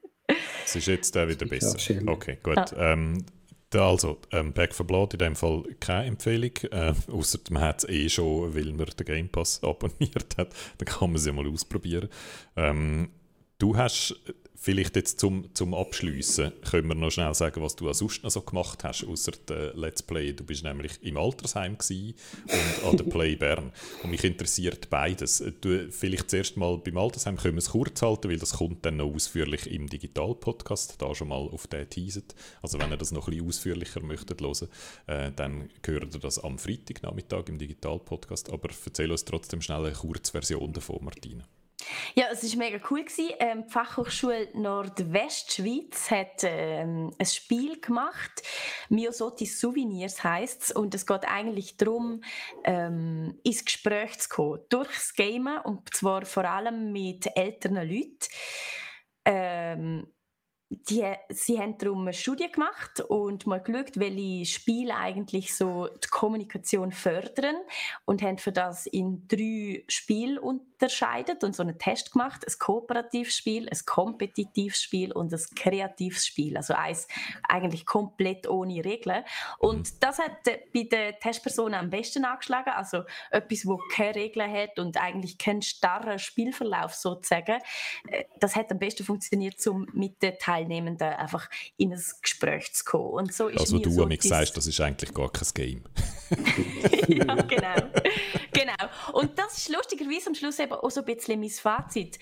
Es ist jetzt äh, wieder besser. Okay, gut. Ja. Ähm, also, ähm, Back for Blood in dem Fall keine Empfehlung, äh, außer man hat es eh schon, weil man den Game Pass abonniert hat. Dann kann man es ja mal ausprobieren. Ähm, du hast Vielleicht jetzt zum, zum Abschliessen können wir noch schnell sagen, was du sonst noch so gemacht hast, außer Let's Play. Du bist nämlich im Altersheim und an der Play Bern. Und mich interessiert beides. Du, vielleicht zuerst mal beim Altersheim können wir es kurz halten, weil das kommt dann noch ausführlich im Digital-Podcast, da schon mal auf den teaset. Also wenn ihr das noch ein bisschen ausführlicher möchtet hören, äh, dann hört ihr das am Freitagnachmittag im Digital-Podcast. Aber erzähl uns trotzdem schnell eine Kurzversion davon, Martina. Ja, es war mega cool. Ähm, die Fachhochschule Nordwestschweiz hat ähm, ein Spiel gemacht. Miosotis Souvenirs heisst es. Und es geht eigentlich darum, ähm, ins Gespräch zu kommen. Durchs Gamen und zwar vor allem mit älteren Leuten. Die, sie haben darum eine Studie gemacht und mal geschaut, welche Spiele eigentlich so die Kommunikation fördern und haben für das in drei Spiele unterscheidet und so einen Test gemacht. Ein kooperatives Spiel, ein kompetitives Spiel und ein kreatives Spiel. Also eins eigentlich komplett ohne Regeln. Und mhm. das hat bei den Testpersonen am besten angeschlagen. Also etwas, wo keine Regeln hat und eigentlich keinen starren Spielverlauf sozusagen. Äh, das hat am besten funktioniert, um mit den Teilnehmenden einfach in ein Gespräch zu kommen. Und so ist also du so mir sagst, das ist eigentlich gar kein Game. ja, genau. Genau. Und das ist lustigerweise am Schluss eben auch so ein bisschen mein Fazit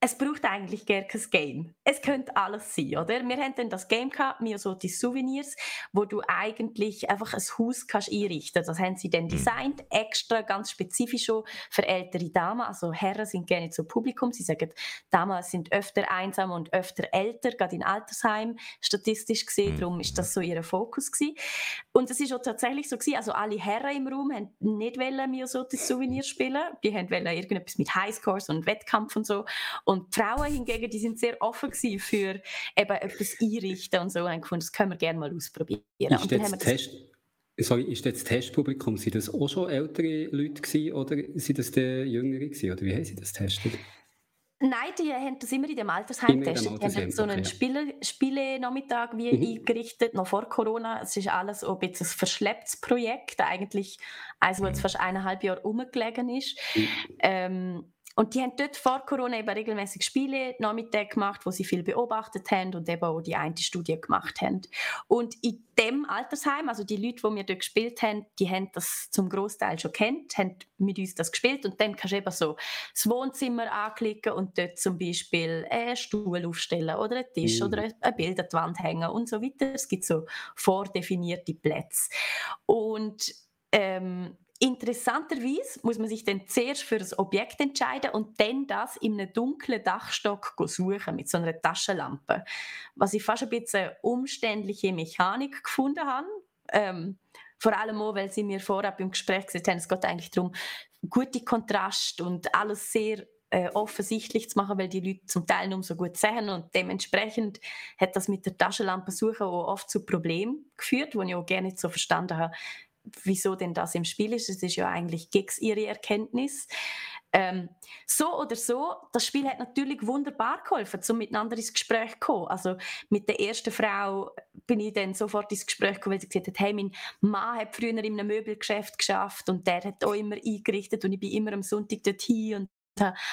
es braucht eigentlich gar kein Game. Es könnte alles sein, oder? Wir haben dann das Game gehabt, mir so die Souvenirs, wo du eigentlich einfach ein Haus kannst einrichten. Das haben sie dann mhm. designt, extra ganz spezifisch schon für ältere Damen. Also Herren sind gerne zum Publikum. Sie sagen, Damen sind öfter einsam und öfter älter, gerade in Altersheim statistisch gesehen. Mhm. Darum ist das so ihr Fokus gewesen. Und es ist auch tatsächlich so gewesen, also alle Herren im Raum haben nicht wollen, mir so die Souvenirs spielen. Die haben wollen irgendetwas mit Highscores und Wettkampf und so. Und die Frauen hingegen, die sind sehr offen für eben etwas einrichten und so. Und gefunden, das können wir gerne mal ausprobieren. Ist wir Test Sorry, ist das Testpublikum, sind das auch schon ältere Leute gewesen, oder sind das die Jüngere gewesen, oder wie haben sie das getestet? Nein, die haben das immer in dem Altersheim getestet. Die haben so einen. Spiele, Spiele-Nachmittag wie mhm. eingerichtet, noch vor Corona. Es ist alles ein bisschen ein verschlepptes Projekt, eigentlich eins, das jetzt fast eineinhalb Jahre rumgelegen ist. Mhm. Ähm, und die haben dort vor Corona eben regelmäßig Spiele Nachmittag gemacht, wo sie viel beobachtet haben und eben auch die eine Studie gemacht haben. Und in dem Altersheim, also die Leute, die wir dort gespielt haben, die haben das zum Großteil schon kennt, haben mit uns das gespielt und dann kannst du eben so das Wohnzimmer anklicken und dort zum Beispiel einen Stuhl aufstellen oder einen Tisch mm. oder ein Bild an die Wand hängen und so weiter. Es gibt so vordefinierte Plätze. Und ähm, Interessanterweise muss man sich dann zuerst für das Objekt entscheiden und dann das in einem dunklen Dachstock suchen mit so einer Taschenlampe. Was ich fast ein bisschen umständliche Mechanik gefunden habe. Ähm, vor allem auch, weil sie mir vorab im Gespräch gesagt haben, es geht eigentlich darum, gute Kontrast und alles sehr äh, offensichtlich zu machen, weil die Leute zum Teil nur so gut sehen und dementsprechend hat das mit der Taschenlampe suchen auch oft zu Problemen geführt, wo ich auch gerne nicht so verstanden habe, wieso denn das im Spiel ist. Es ist ja eigentlich gegen ihre Erkenntnis. Ähm, so oder so, das Spiel hat natürlich wunderbar geholfen, um miteinander ins Gespräch zu kommen. Also mit der ersten Frau bin ich dann sofort ins Gespräch gekommen, weil sie gesagt hat, hey, mein Mann hat früher in einem Möbelgeschäft geschafft und der hat auch immer eingerichtet und ich bin immer am Sonntag dorthin und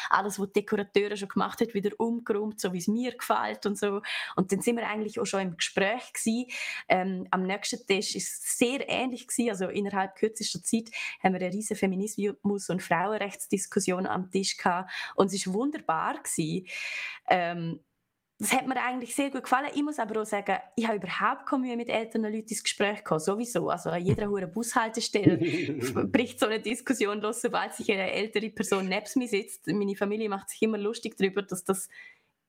alles, was die Dekorateure schon gemacht hat, wieder umgeräumt, so wie es mir gefällt und so. Und dann sind wir eigentlich auch schon im Gespräch gewesen. Ähm, am nächsten Tisch ist es sehr ähnlich gewesen. Also innerhalb kürzester Zeit haben wir eine riesige Feminismus- und Frauenrechtsdiskussion am Tisch gehabt. Und es ist wunderbar gewesen. Ähm, das hat mir eigentlich sehr gut gefallen. Ich muss aber auch sagen, ich habe überhaupt keine Mühe mit älteren Leuten ins Gespräch gekommen, sowieso. Also an jeder hohen Bushaltestelle bricht so eine Diskussion los, sobald sich eine ältere Person neben mir sitzt. Meine Familie macht sich immer lustig darüber, dass das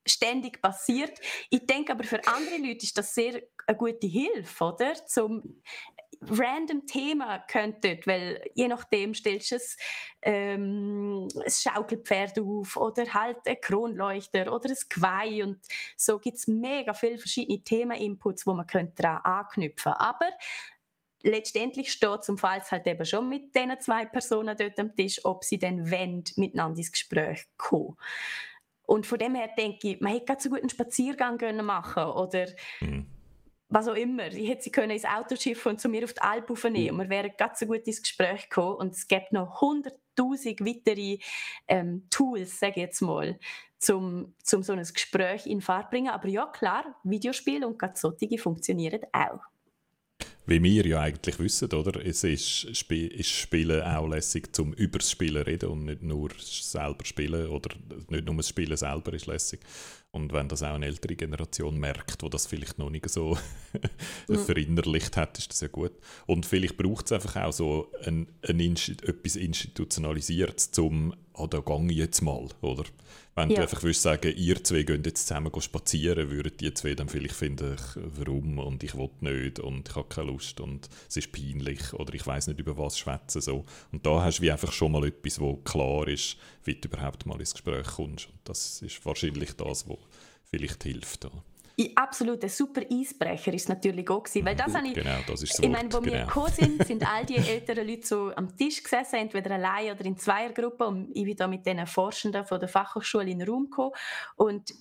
ständig passiert. Ich denke aber für andere Leute ist das sehr eine gute Hilfe, oder? Zum random Thema könntet, weil je nachdem stellst du es, ähm, ein Schaukelpferd auf oder halt ein Kronleuchter oder ein Geweih und so gibt es mega viele verschiedene Themeninputs, wo man könnte daran anknüpfen Aber letztendlich steht zum Fall halt eben schon mit diesen zwei Personen dort am Tisch, ob sie dann wollen, miteinander ins Gespräch kommen. Und von dem her denke ich, man hätte so gut einen Spaziergang machen oder mhm was auch immer. Ich hätte sie können ins Auto schiffen und zu mir auf die Alp aufnehmen. Mhm. Wir wären ganz so gut ins Gespräch gekommen. Und es gibt noch hunderttausend weitere ähm, Tools, sage ich jetzt mal, zum, zum so ein Gespräch in Fahrt bringen. Aber ja, klar, Videospiele und gerade solche funktionieren auch. Wie wir ja eigentlich wissen, oder? Es ist, Sp ist Spielen auch lässig zum über das Spielen reden und nicht nur selber spielen oder nicht nur das Spielen selber ist lässig. Und wenn das auch eine ältere Generation merkt, wo das vielleicht noch nicht so mhm. verinnerlicht hat, ist das ja gut. Und vielleicht braucht es einfach auch so ein, ein Insti etwas Institutionalisiertes, zum «Ah, da gehe ich jetzt mal», oder? Wenn ja. du einfach würdest sagen, ihr zwei gehen jetzt zusammen spazieren, würden die zwei dann vielleicht finden, warum und ich will nicht und ich habe keine Lust und es ist peinlich oder ich weiß nicht über was schwätzen so. Und da hast du wie einfach schon mal etwas, wo klar ist, wie du überhaupt mal ins Gespräch kommst. Und das ist wahrscheinlich das, was vielleicht hilft. absolut ein super Eisbrecher ist natürlich auch gewesen, weil das Gut, habe ich, genau, das ist das ich meine, wo Wort, wir genau. gekommen sind, sind all die älteren Leute so am Tisch gesessen, entweder allein oder in Zweiergruppen und ich bin da mit den Forschenden von der Fachhochschule in den Raum gekommen und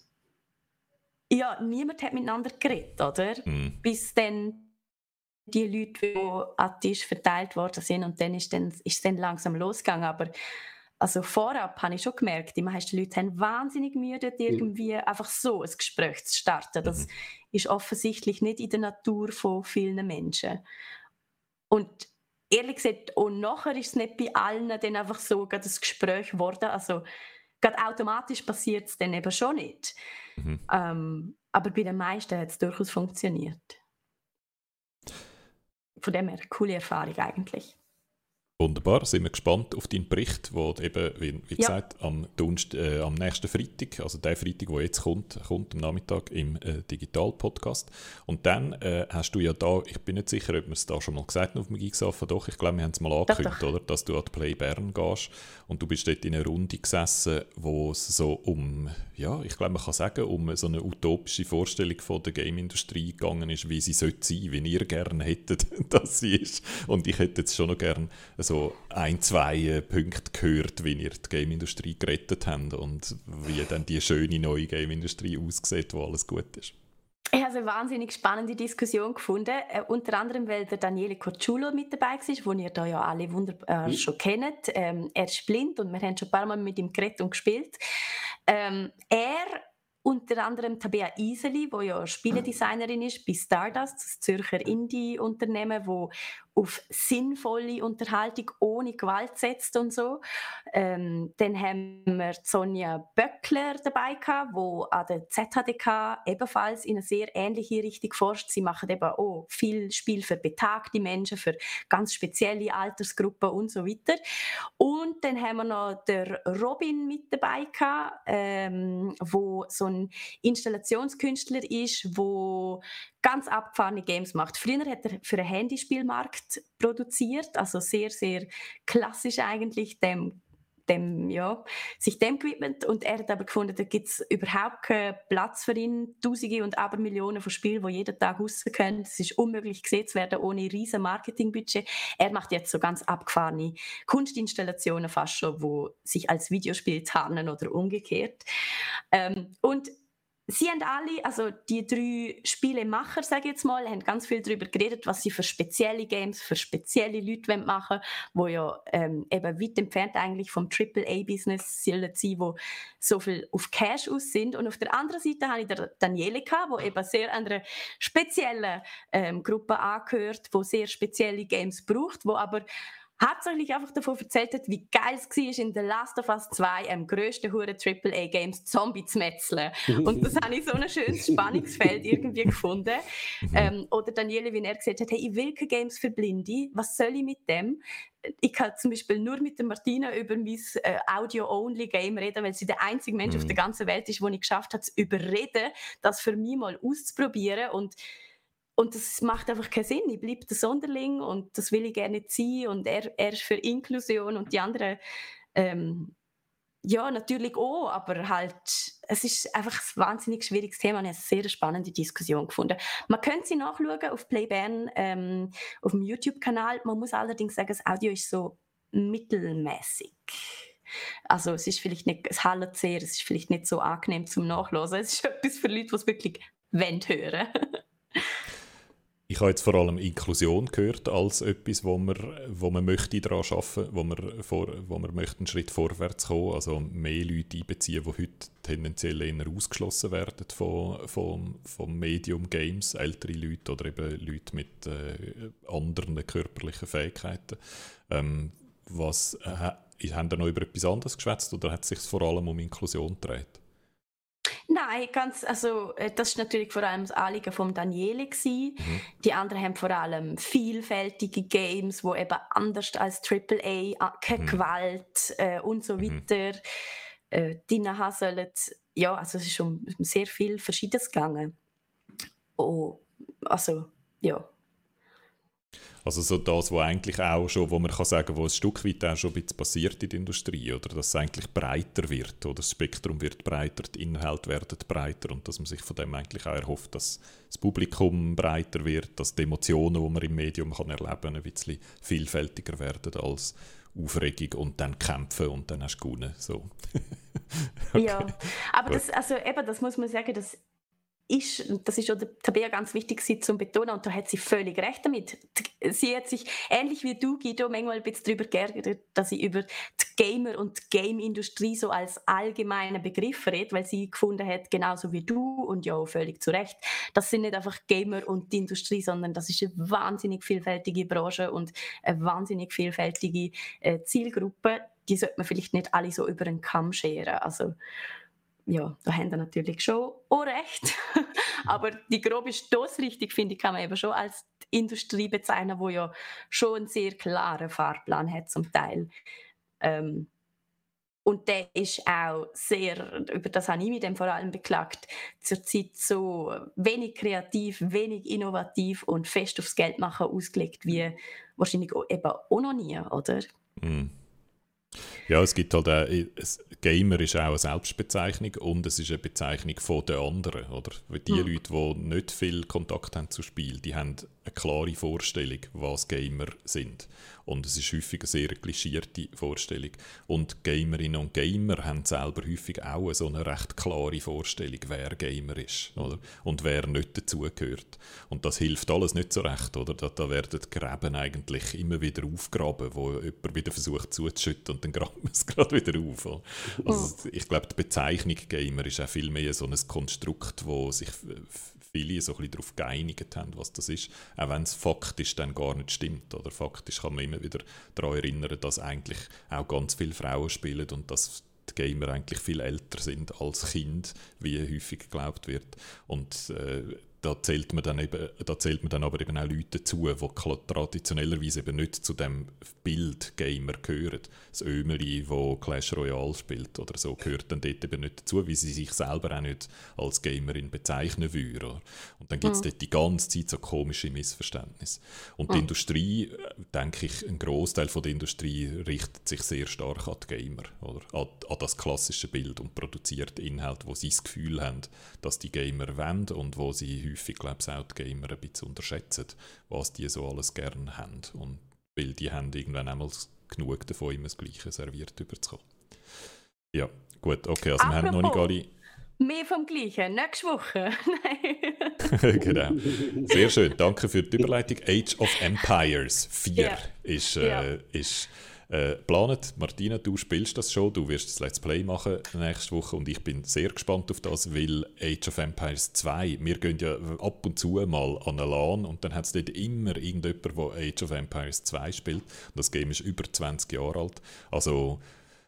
ja, niemand hat miteinander geredet, oder? Mhm. Bis dann die Leute, die an den Tisch verteilt worden sind und dann ist, dann, ist es dann langsam losgegangen, aber also vorab habe ich schon gemerkt, die meisten Leute haben wahnsinnig Mühe, dort irgendwie einfach so ein Gespräch zu starten. Das Mhm. ist offensichtlich nicht in der Natur von vielen Menschen. Und ehrlich gesagt, auch nachher ist es nicht bei allen dann einfach so gerade ein Gespräch geworden. Also gerade automatisch passiert es dann eben schon nicht. Mhm. Ähm, aber bei den meisten hat es durchaus funktioniert. Von dem her, coole Erfahrung eigentlich. Wunderbar, sind wir gespannt auf deinen Bericht, der eben, wie, wie Ja. gesagt, am, Dunst, äh, am nächsten Freitag, also der Freitag, der jetzt kommt, kommt am Nachmittag im äh, Digital-Podcast. Und dann äh, hast du ja da, ich bin nicht sicher, ob wir es da schon mal gesagt haben auf dem Geeksaffen, doch, ich glaube, wir haben es mal angekündigt, doch. oder, dass du an die Play Bern gehst und du bist dort in einer Runde gesessen, wo es so um, ja, ich glaube, man kann sagen, um so eine utopische Vorstellung von der Game-Industrie gegangen ist, wie sie sollte sein, wie ihr gerne hättet, dass sie ist. Und ich hätte jetzt schon noch gerne so ein, zwei äh, Punkte gehört, wie ihr die Game-Industrie gerettet habt und wie dann die schöne neue Game-Industrie aussieht, wo alles gut ist. Ich habe eine wahnsinnig spannende Diskussion gefunden, äh, unter anderem, weil der Daniele Corciulo mit dabei war, den ihr da ja alle wunderbar Mhm. schon kennt. Ähm, er ist blind und wir haben schon ein paar Mal mit ihm geredet und gespielt. Ähm, er, unter anderem Tabea Iseli, wo ja Spieledesignerin ist bei Stardust, das Zürcher Indie-Unternehmen, wo auf sinnvolle Unterhaltung ohne Gewalt setzt und so. Ähm, dann haben wir Sonja Böckler dabei gehabt, wo an der ZHDK ebenfalls in eine sehr ähnliche Richtung forscht. Sie machen eben auch viel Spiel für betagte Menschen, für ganz spezielle Altersgruppen und so weiter. Und dann haben wir noch der Robin mit dabei gehabt, ähm, wo so ein Installationskünstler ist, wo ganz abgefahrene Games macht. Früher hat er für einen Handyspielmarkt produziert, also sehr, sehr klassisch eigentlich dem dem, ja, sich dem gewidmet und er hat aber gefunden, da gibt es überhaupt keinen Platz für ihn. Tausende und Abermillionen von Spielen, die jeden Tag rauskommen. Es ist unmöglich gesehen zu werden ohne riesen Marketingbudget. Er macht jetzt so ganz abgefahrene Kunstinstallationen fast schon, wo sich als Videospiel tarnen oder umgekehrt. Ähm, und Sie haben alle, also die drei Spielemacher, sage ich jetzt mal, haben ganz viel darüber geredet, was sie für spezielle Games, für spezielle Leute wollen machen wo ja ähm, eben weit entfernt eigentlich vom AAA-Business sollen sein, wo so viel auf Cash aus sind. Und auf der anderen Seite habe ich Daniele gehabt, wo eben sehr einer speziellen ähm, Gruppe angehört, wo sehr spezielle Games braucht, wo aber hauptsächlich einfach davon erzählt hat, wie geil es war, in The Last of Us 2 am grössten Hure AAA-Games Zombie zu metzeln. Und das habe ich so ein schönes Spannungsfeld irgendwie gefunden. Ähm, oder Daniele, wie er gesagt hat, hey, ich will keine Games für Blinde, was soll ich mit dem? Ich kann zum Beispiel nur mit der Martina über mein äh, Audio-Only-Game reden, weil sie der einzige Mensch auf Mhm. der ganzen Welt ist, wo ich geschafft habe, zu überreden, das für mich mal auszuprobieren. Und und das macht einfach keinen Sinn. Ich bleibe der Sonderling und das will ich gerne sein. Und er, er ist für Inklusion und die anderen, ähm, ja, natürlich auch, aber halt, es ist einfach ein wahnsinnig schwieriges Thema und ich habe eine sehr spannende Diskussion gefunden. Man könnte sie nachschauen auf Play Bern, ähm, auf dem YouTube-Kanal. Man muss allerdings sagen, das Audio ist so mittelmäßig. Also es ist vielleicht nicht, es hallt sehr, es ist vielleicht nicht so angenehm zum Nachlesen. Es ist etwas für Leute, die es wirklich wollen hören. Ich habe jetzt vor allem Inklusion gehört als etwas, wo man, wo man möchte daran arbeiten, wo man, vor, wo man möchte einen Schritt vorwärts kommen, also mehr Leute einbeziehen, die heute tendenziell eher ausgeschlossen werden von, von, vom Medium Games, ältere Leute oder eben Leute mit äh, anderen körperlichen Fähigkeiten. Ähm, was, äh, haben da noch über etwas anderes geschwätzt oder hat es sich vor allem um Inklusion gedreht? Nein, ganz, also äh, das ist natürlich vor allem das Anliegen von Daniele gewesen. Mhm. Die anderen haben vor allem vielfältige Games, wo eben anders als AAA, äh, keine Mhm. Gewalt äh, und so Mhm. weiter äh, drin haben sollen. Ja, also es ist um sehr viel Verschiedenes gegangen. Oh, also, ja. Also so das, wo eigentlich auch schon, wo man kann sagen, wo ein Stück weit auch schon ein bisschen passiert in der Industrie, oder dass es eigentlich breiter wird, oder das Spektrum wird breiter, die Inhalte werden breiter und dass man sich von dem eigentlich auch erhofft, dass das Publikum breiter wird, dass die Emotionen, die man im Medium kann erleben kann, ein bisschen vielfältiger werden als Aufregung und dann kämpfen und dann hast du gewonnen. So. okay. Ja, aber das, also eben, das muss man sagen, das ist, das ist auch der Tabea ganz wichtig sie zu betonen, und da hat sie völlig recht damit. Sie hat sich, ähnlich wie du, Guido, manchmal ein bisschen darüber geärgert, dass sie über die Gamer- und die Game-Industrie so als allgemeinen Begriff redet, weil sie gefunden hat, genauso wie du und ja völlig zu Recht, das sind nicht einfach Gamer und die Industrie, sondern das ist eine wahnsinnig vielfältige Branche und eine wahnsinnig vielfältige äh, Zielgruppe. Die sollte man vielleicht nicht alle so über den Kamm scheren. Also, ja, da haben wir natürlich schon auch recht. Aber die grobe Stoßrichtung, finde ich, kann man eben schon als Industrie bezeichnen, wo ja schon einen sehr klaren Fahrplan hat zum Teil. Ähm, und der ist auch sehr, über das habe ich mich dann vor allem beklagt, zurzeit so wenig kreativ, wenig innovativ und fest aufs Geld machen ausgelegt wie wahrscheinlich eben auch noch nie, oder? Mm. Ja, es gibt halt auch, Gamer ist auch eine Selbstbezeichnung und es ist eine Bezeichnung von den anderen, oder? Die mhm. Leute, die nicht viel Kontakt haben zu Spiel, die haben eine klare Vorstellung, was Gamer sind. Und es ist häufig eine sehr klischierte Vorstellung. Und Gamerinnen und Gamer haben selber häufig auch so eine recht klare Vorstellung, wer Gamer ist oder? und wer nicht dazugehört. Und das hilft alles nicht so recht. Oder? Da, da werden die Gräben eigentlich immer wieder aufgraben, wo jemand wieder versucht zuzuschütten und dann graben wir es gerade wieder auf. Also, ich glaube, die Bezeichnung Gamer ist auch viel mehr so ein Konstrukt, wo sich viele so ein bisschen darauf geeinigt haben, was das ist, auch wenn es faktisch dann gar nicht stimmt. Oder faktisch kann man immer wieder daran erinnern, dass eigentlich auch ganz viele Frauen spielen und dass die Gamer eigentlich viel älter sind als Kind, wie häufig geglaubt wird. Und äh, da zählt man dann eben, da zählt man dann aber eben auch Leute dazu, die traditionellerweise eben nicht zu dem Bild Gamer gehören. Das Ömeli, wo Clash Royale spielt oder so, gehört dann dort eben nicht dazu, wie sie sich selber auch nicht als Gamerin bezeichnen würden. Und dann gibt es mhm. dort die ganze Zeit so komische Missverständnisse. Und mhm. die Industrie, äh, denke ich, ein Großteil der Industrie richtet sich sehr stark an die Gamer, oder? An, an das klassische Bild und produziert Inhalte, wo sie das Gefühl haben, dass die Gamer wollen und wo sie häufig, glaube ich, auch die Gamer ein bisschen unterschätzen, was die so alles gerne haben. Und weil die haben irgendwann einmal genug davon, immer das Gleiche serviert überzukommen. Ja, gut, okay, also Apropos, wir haben noch nicht alle... Mehr vom Gleichen, nächste Woche. genau. Sehr schön, danke für die Überleitung. Age of Empires 4 ja. ist, äh, ja. ist äh, planet. Martina, du spielst das schon, du wirst das Let's Play machen nächste Woche und ich bin sehr gespannt auf das, weil Age of Empires 2, wir gehen ja ab und zu mal an eine LAN und dann hat es dort immer irgendjemand, der Age of Empires 2 spielt. Das Game ist über 20 Jahre alt. Also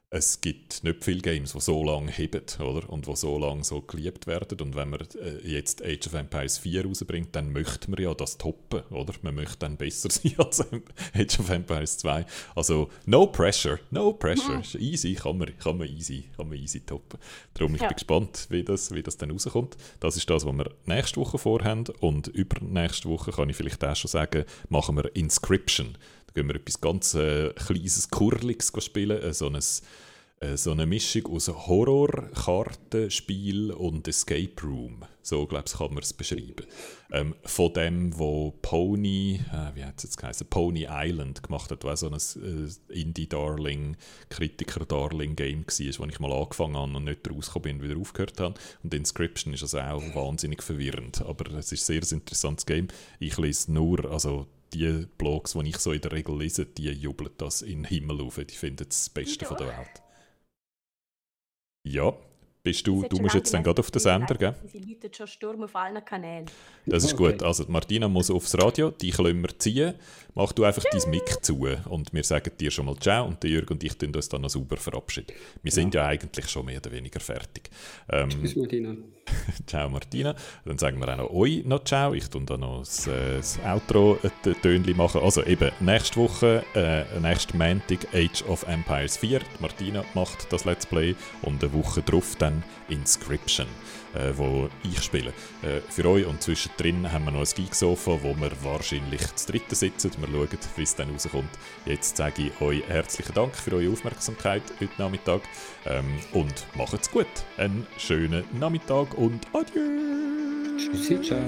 es gibt nicht viele Games, die so lange heben oder? und die so lange so geliebt werden. Und wenn man äh, jetzt Age of Empires 4 rausbringt, dann möchte man ja das toppen. Oder? Man möchte dann besser sein als Age of Empires 2. Also no pressure, no pressure. Mhm. Easy, kann man, kann, man easy, kann man easy toppen. Darum ich ja. bin gespannt, wie das, wie das dann rauskommt. Das ist das, was wir nächste Woche vorhaben. Und übernächste Woche kann ich vielleicht auch schon sagen, machen wir Inscription gehen wir etwas ganz äh, Kleines, Kurliges spielen, äh, so, ein, äh, so eine Mischung aus Horror, Kartenspiel und Escape Room. So, glaube ich, kann man es beschreiben. Ähm, von dem, wo Pony, äh, wie hat es jetzt geheißen, Pony Island gemacht hat, was so ein äh, Indie-Darling, Kritiker-Darling-Game war, wo ich mal angefangen habe und nicht rausgekommen bin, wieder aufgehört habe. Und Inscription ist also auch wahnsinnig verwirrend. Aber es ist ein sehr interessantes Game. Ich lese nur, also die Blogs, die ich so in der Regel lese, die jubeln das in den Himmel auf. Die finden das Beste von der Welt. Ja, bist du, du musst jetzt dann gerade auf den Sender, gell? Sie läutet schon Sturm auf allen Kanälen. Das ist gut. Also Martina muss aufs Radio, die können wir ziehen. Mach du einfach dein Mic zu und wir sagen dir schon mal Ciao und der Jürg und ich tun uns dann noch sauber verabschieden. Wir sind ja. eigentlich schon mehr oder weniger fertig. Ähm, Tschüss Martina. ciao Martina. Dann sagen wir auch noch euch noch Ciao. Ich tue dann noch das, äh, das Outro-Tönchen machen. Also eben nächste Woche, äh, nächste Montag Age of Empires 4. Martina macht das Let's Play und eine Woche drauf dann Inscription, äh, wo ich spiele. Äh, für euch und zwischendrin haben wir noch ein Geeksofa, wo wir wahrscheinlich zu dritten sitzen. Wir schauen, wie es dann rauskommt. Jetzt sage ich euch herzlichen Dank für eure Aufmerksamkeit heute Nachmittag ähm, und macht's gut. Einen schönen Nachmittag und adieu! Tschüssi, ciao!